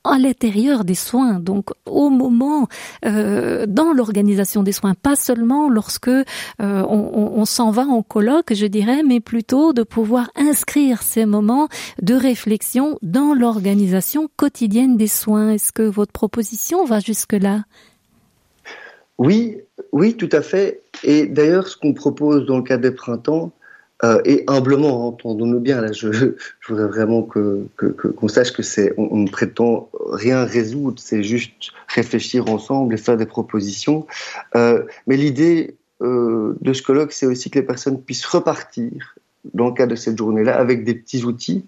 S2: à l'intérieur des soins, donc au moment euh, dans l'organisation des soins, pas seulement lorsque euh, on, on s'en va en colloque, je dirais, mais plutôt de pouvoir inscrire ces moments de réflexion dans l'organisation quotidienne des soins. Est-ce que votre proposition va jusque là
S3: Oui, oui, tout à fait. Et d'ailleurs, ce qu'on propose dans le cadre des printemps, euh, et humblement, entendons-nous bien, là, je, voudrais vraiment que, qu'on sache que c'est, on, ne prétend rien résoudre, c'est juste réfléchir ensemble et faire des propositions. Euh, mais l'idée euh, de ce colloque, c'est aussi que les personnes puissent repartir dans le cadre de cette journée-là avec des petits outils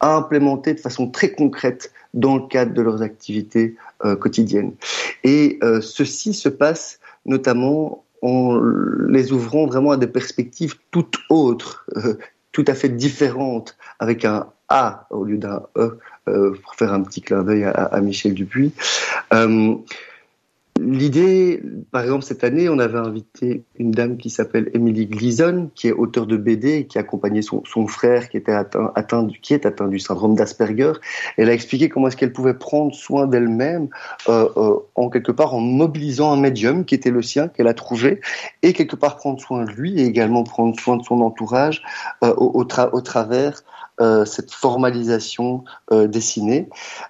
S3: à implémenter de façon très concrète dans le cadre de leurs activités quotidiennes. Et ceci se passe notamment en les ouvrant vraiment à des perspectives toutes autres, euh, tout à fait différentes, avec un A au lieu d'un E, euh, pour faire un petit clin d'œil à, à, Michel Dupuis. L'idée, par exemple, cette année, on avait invité une dame qui s'appelle Emily Gleason, qui est auteure de BD qui accompagnait son, son frère qui était atteint, atteint qui est atteint du syndrome d'Asperger. Elle a expliqué comment est-ce qu'elle pouvait prendre soin d'elle-même euh, euh, en quelque part en mobilisant un médium qui était le sien qu'elle a trouvé et quelque part prendre soin de lui et également prendre soin de son entourage euh, au, au travers euh, cette formalisation euh, dessinée.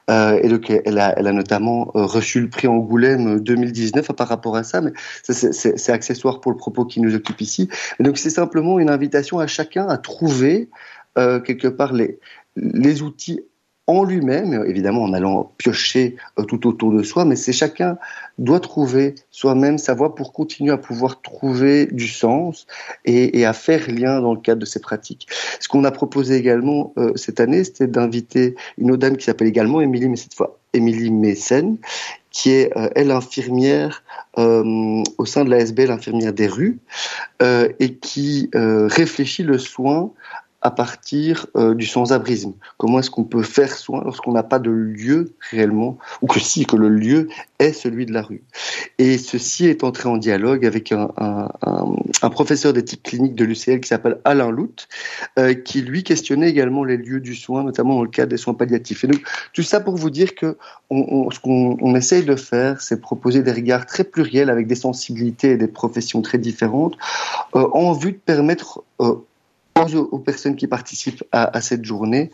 S3: Euh, et donc, elle a, notamment reçu le prix Angoulême 2019 par rapport à ça, mais c'est accessoire pour le propos qui nous occupe ici. Et donc, c'est simplement une invitation à chacun à trouver quelque part les, les outils en lui-même, évidemment en allant piocher euh, tout autour de soi, mais c'est chacun doit trouver soi-même sa voie pour continuer à pouvoir trouver du sens et, à faire lien dans le cadre de ses pratiques. Ce qu'on a proposé également euh, cette année, c'était d'inviter une autre dame qui s'appelle également Émilie, mais cette fois Émilie Mécène, qui est, euh, elle, infirmière au sein de l'ASB, l'infirmière des rues, et qui réfléchit le soin à partir euh, du sans-abrisme. Comment est-ce qu'on peut faire soin lorsqu'on n'a pas de lieu réellement, ou que si, que le lieu est celui de la rue. Et ceci est entré en dialogue avec un, un, un, un professeur d'éthique clinique de l'UCL qui s'appelle Alain Lout, euh, qui lui questionnait également les lieux du soin, notamment dans le cadre des soins palliatifs. Et donc, tout ça pour vous dire que ce qu'on on essaye de faire, c'est proposer des regards très pluriels avec des sensibilités et des professions très différentes, euh, en vue de permettre euh, aux, aux, personnes qui participent à, cette journée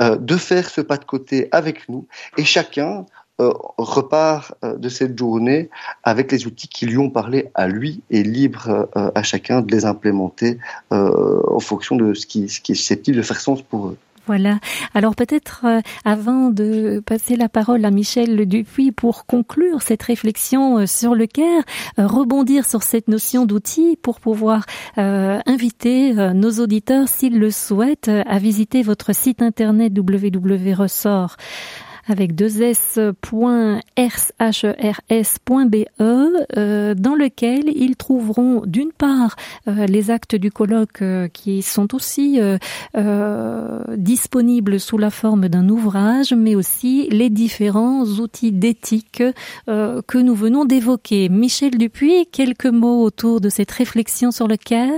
S3: euh, de faire ce pas de côté avec nous et chacun euh, repart euh, de cette journée avec les outils qui lui ont parlé à lui et libre à chacun de les implémenter en fonction de ce qui, ce qui est susceptible de faire sens pour eux.
S2: Voilà. Alors peut-être euh, avant de passer la parole à Michel Dupuis pour conclure cette réflexion euh, sur le CARE, euh, rebondir sur cette notion d'outil pour pouvoir euh, inviter nos auditeurs, s'ils le souhaitent, à visiter votre site internet www.ressort avec deux s.hrs.be euh, dans lequel ils trouveront d'une part euh, les actes du colloque euh, qui sont aussi disponibles sous la forme d'un ouvrage, mais aussi les différents outils d'éthique que nous venons d'évoquer. Michel Dupuis, quelques mots autour de cette réflexion sur le CARE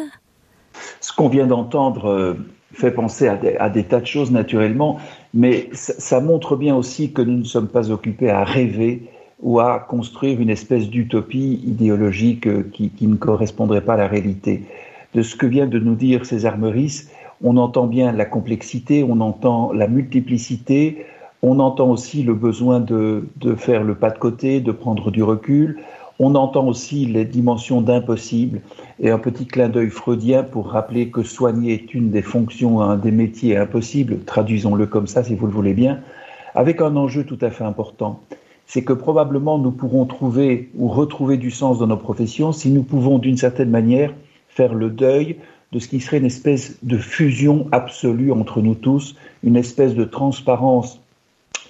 S4: Ce qu'on vient d'entendre fait penser à des, tas de choses naturellement, mais ça, montre bien aussi que nous ne sommes pas occupés à rêver ou à construire une espèce d'utopie idéologique euh, qui, ne correspondrait pas à la réalité. De ce que vient de nous dire César Meurice, on entend bien la complexité, on entend la multiplicité, on entend aussi le besoin de faire le pas de côté, de prendre du recul, on entend aussi les dimensions d'impossible et un petit clin d'œil freudien pour rappeler que soigner est une des fonctions, un des métiers impossibles, traduisons-le comme ça si vous le voulez bien, avec un enjeu tout à fait important. C'est que probablement nous pourrons trouver ou retrouver du sens dans nos professions si nous pouvons d'une certaine manière faire le deuil de ce qui serait une espèce de fusion absolue entre nous tous, une espèce de transparence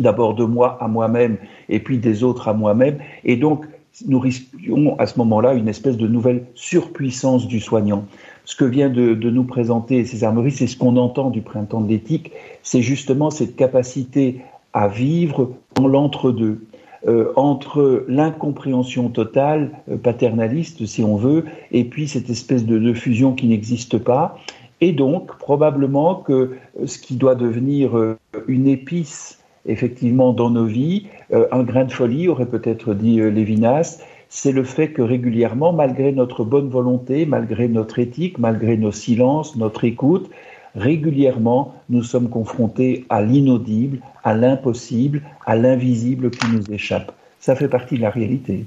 S4: d'abord de moi à moi-même et puis des autres à moi-même, et donc nous risquions à ce moment-là une espèce de nouvelle surpuissance du soignant. Ce que vient de, nous présenter César Maurice, c'est ce qu'on entend du printemps de l'éthique, c'est justement cette capacité à vivre dans l'entre-deux. Euh, entre l'incompréhension totale, euh, paternaliste si on veut, et puis cette espèce de, fusion qui n'existe pas. Et donc, probablement que euh, ce qui doit devenir une épice, effectivement, dans nos vies, un grain de folie, aurait peut-être dit Lévinas, c'est le fait que régulièrement, malgré notre bonne volonté, malgré notre éthique, malgré nos silences, notre écoute, régulièrement, nous sommes confrontés à l'inaudible, à l'impossible, à l'invisible qui nous échappe. Ça fait partie de la réalité.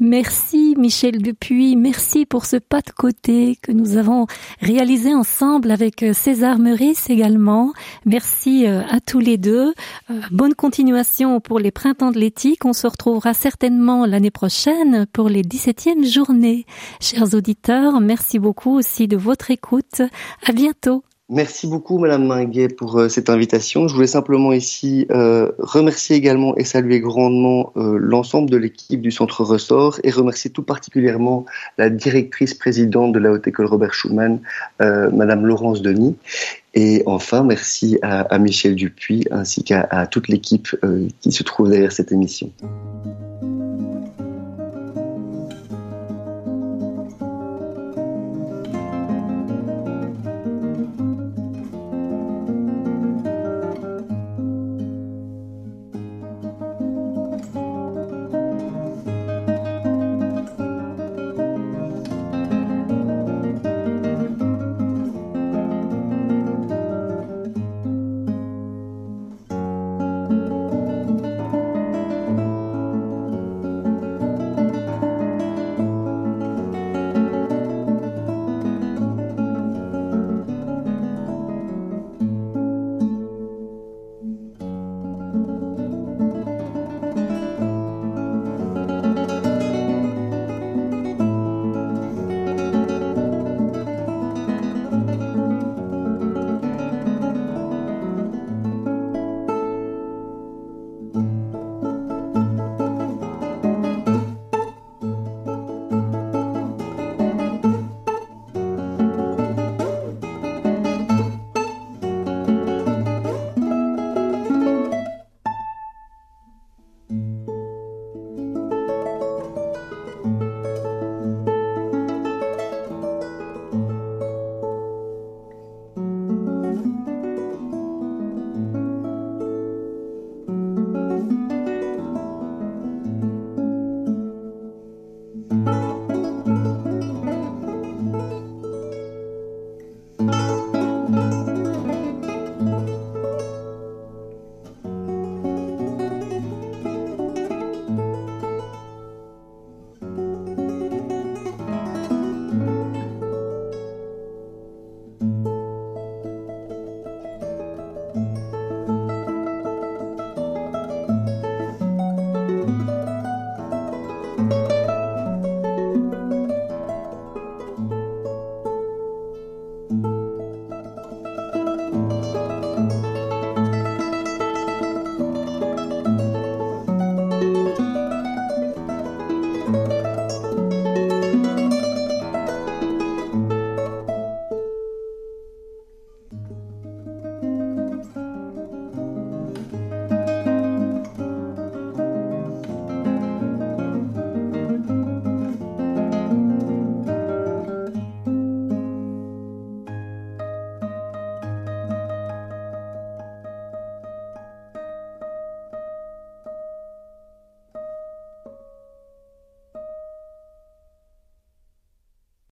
S2: Merci Michel Dupuis, merci pour ce pas de côté que nous avons réalisé ensemble avec euh, César Meurice également. Merci euh, à tous les deux. Euh, bonne continuation pour les printemps de l'éthique. On se retrouvera certainement l'année prochaine pour les 17e journées. Chers auditeurs, merci beaucoup aussi de votre écoute. À bientôt.
S3: Merci beaucoup, Madame Minguet, pour euh, cette invitation. Je voulais simplement ici euh, remercier également et saluer grandement euh, l'ensemble de l'équipe du Centre Ressort et remercier tout particulièrement la directrice présidente de la Haute École Robert Schumann, Madame Laurence Denis. Et enfin, merci à, Michel Dupuis ainsi qu'à toute l'équipe qui se trouve derrière cette émission.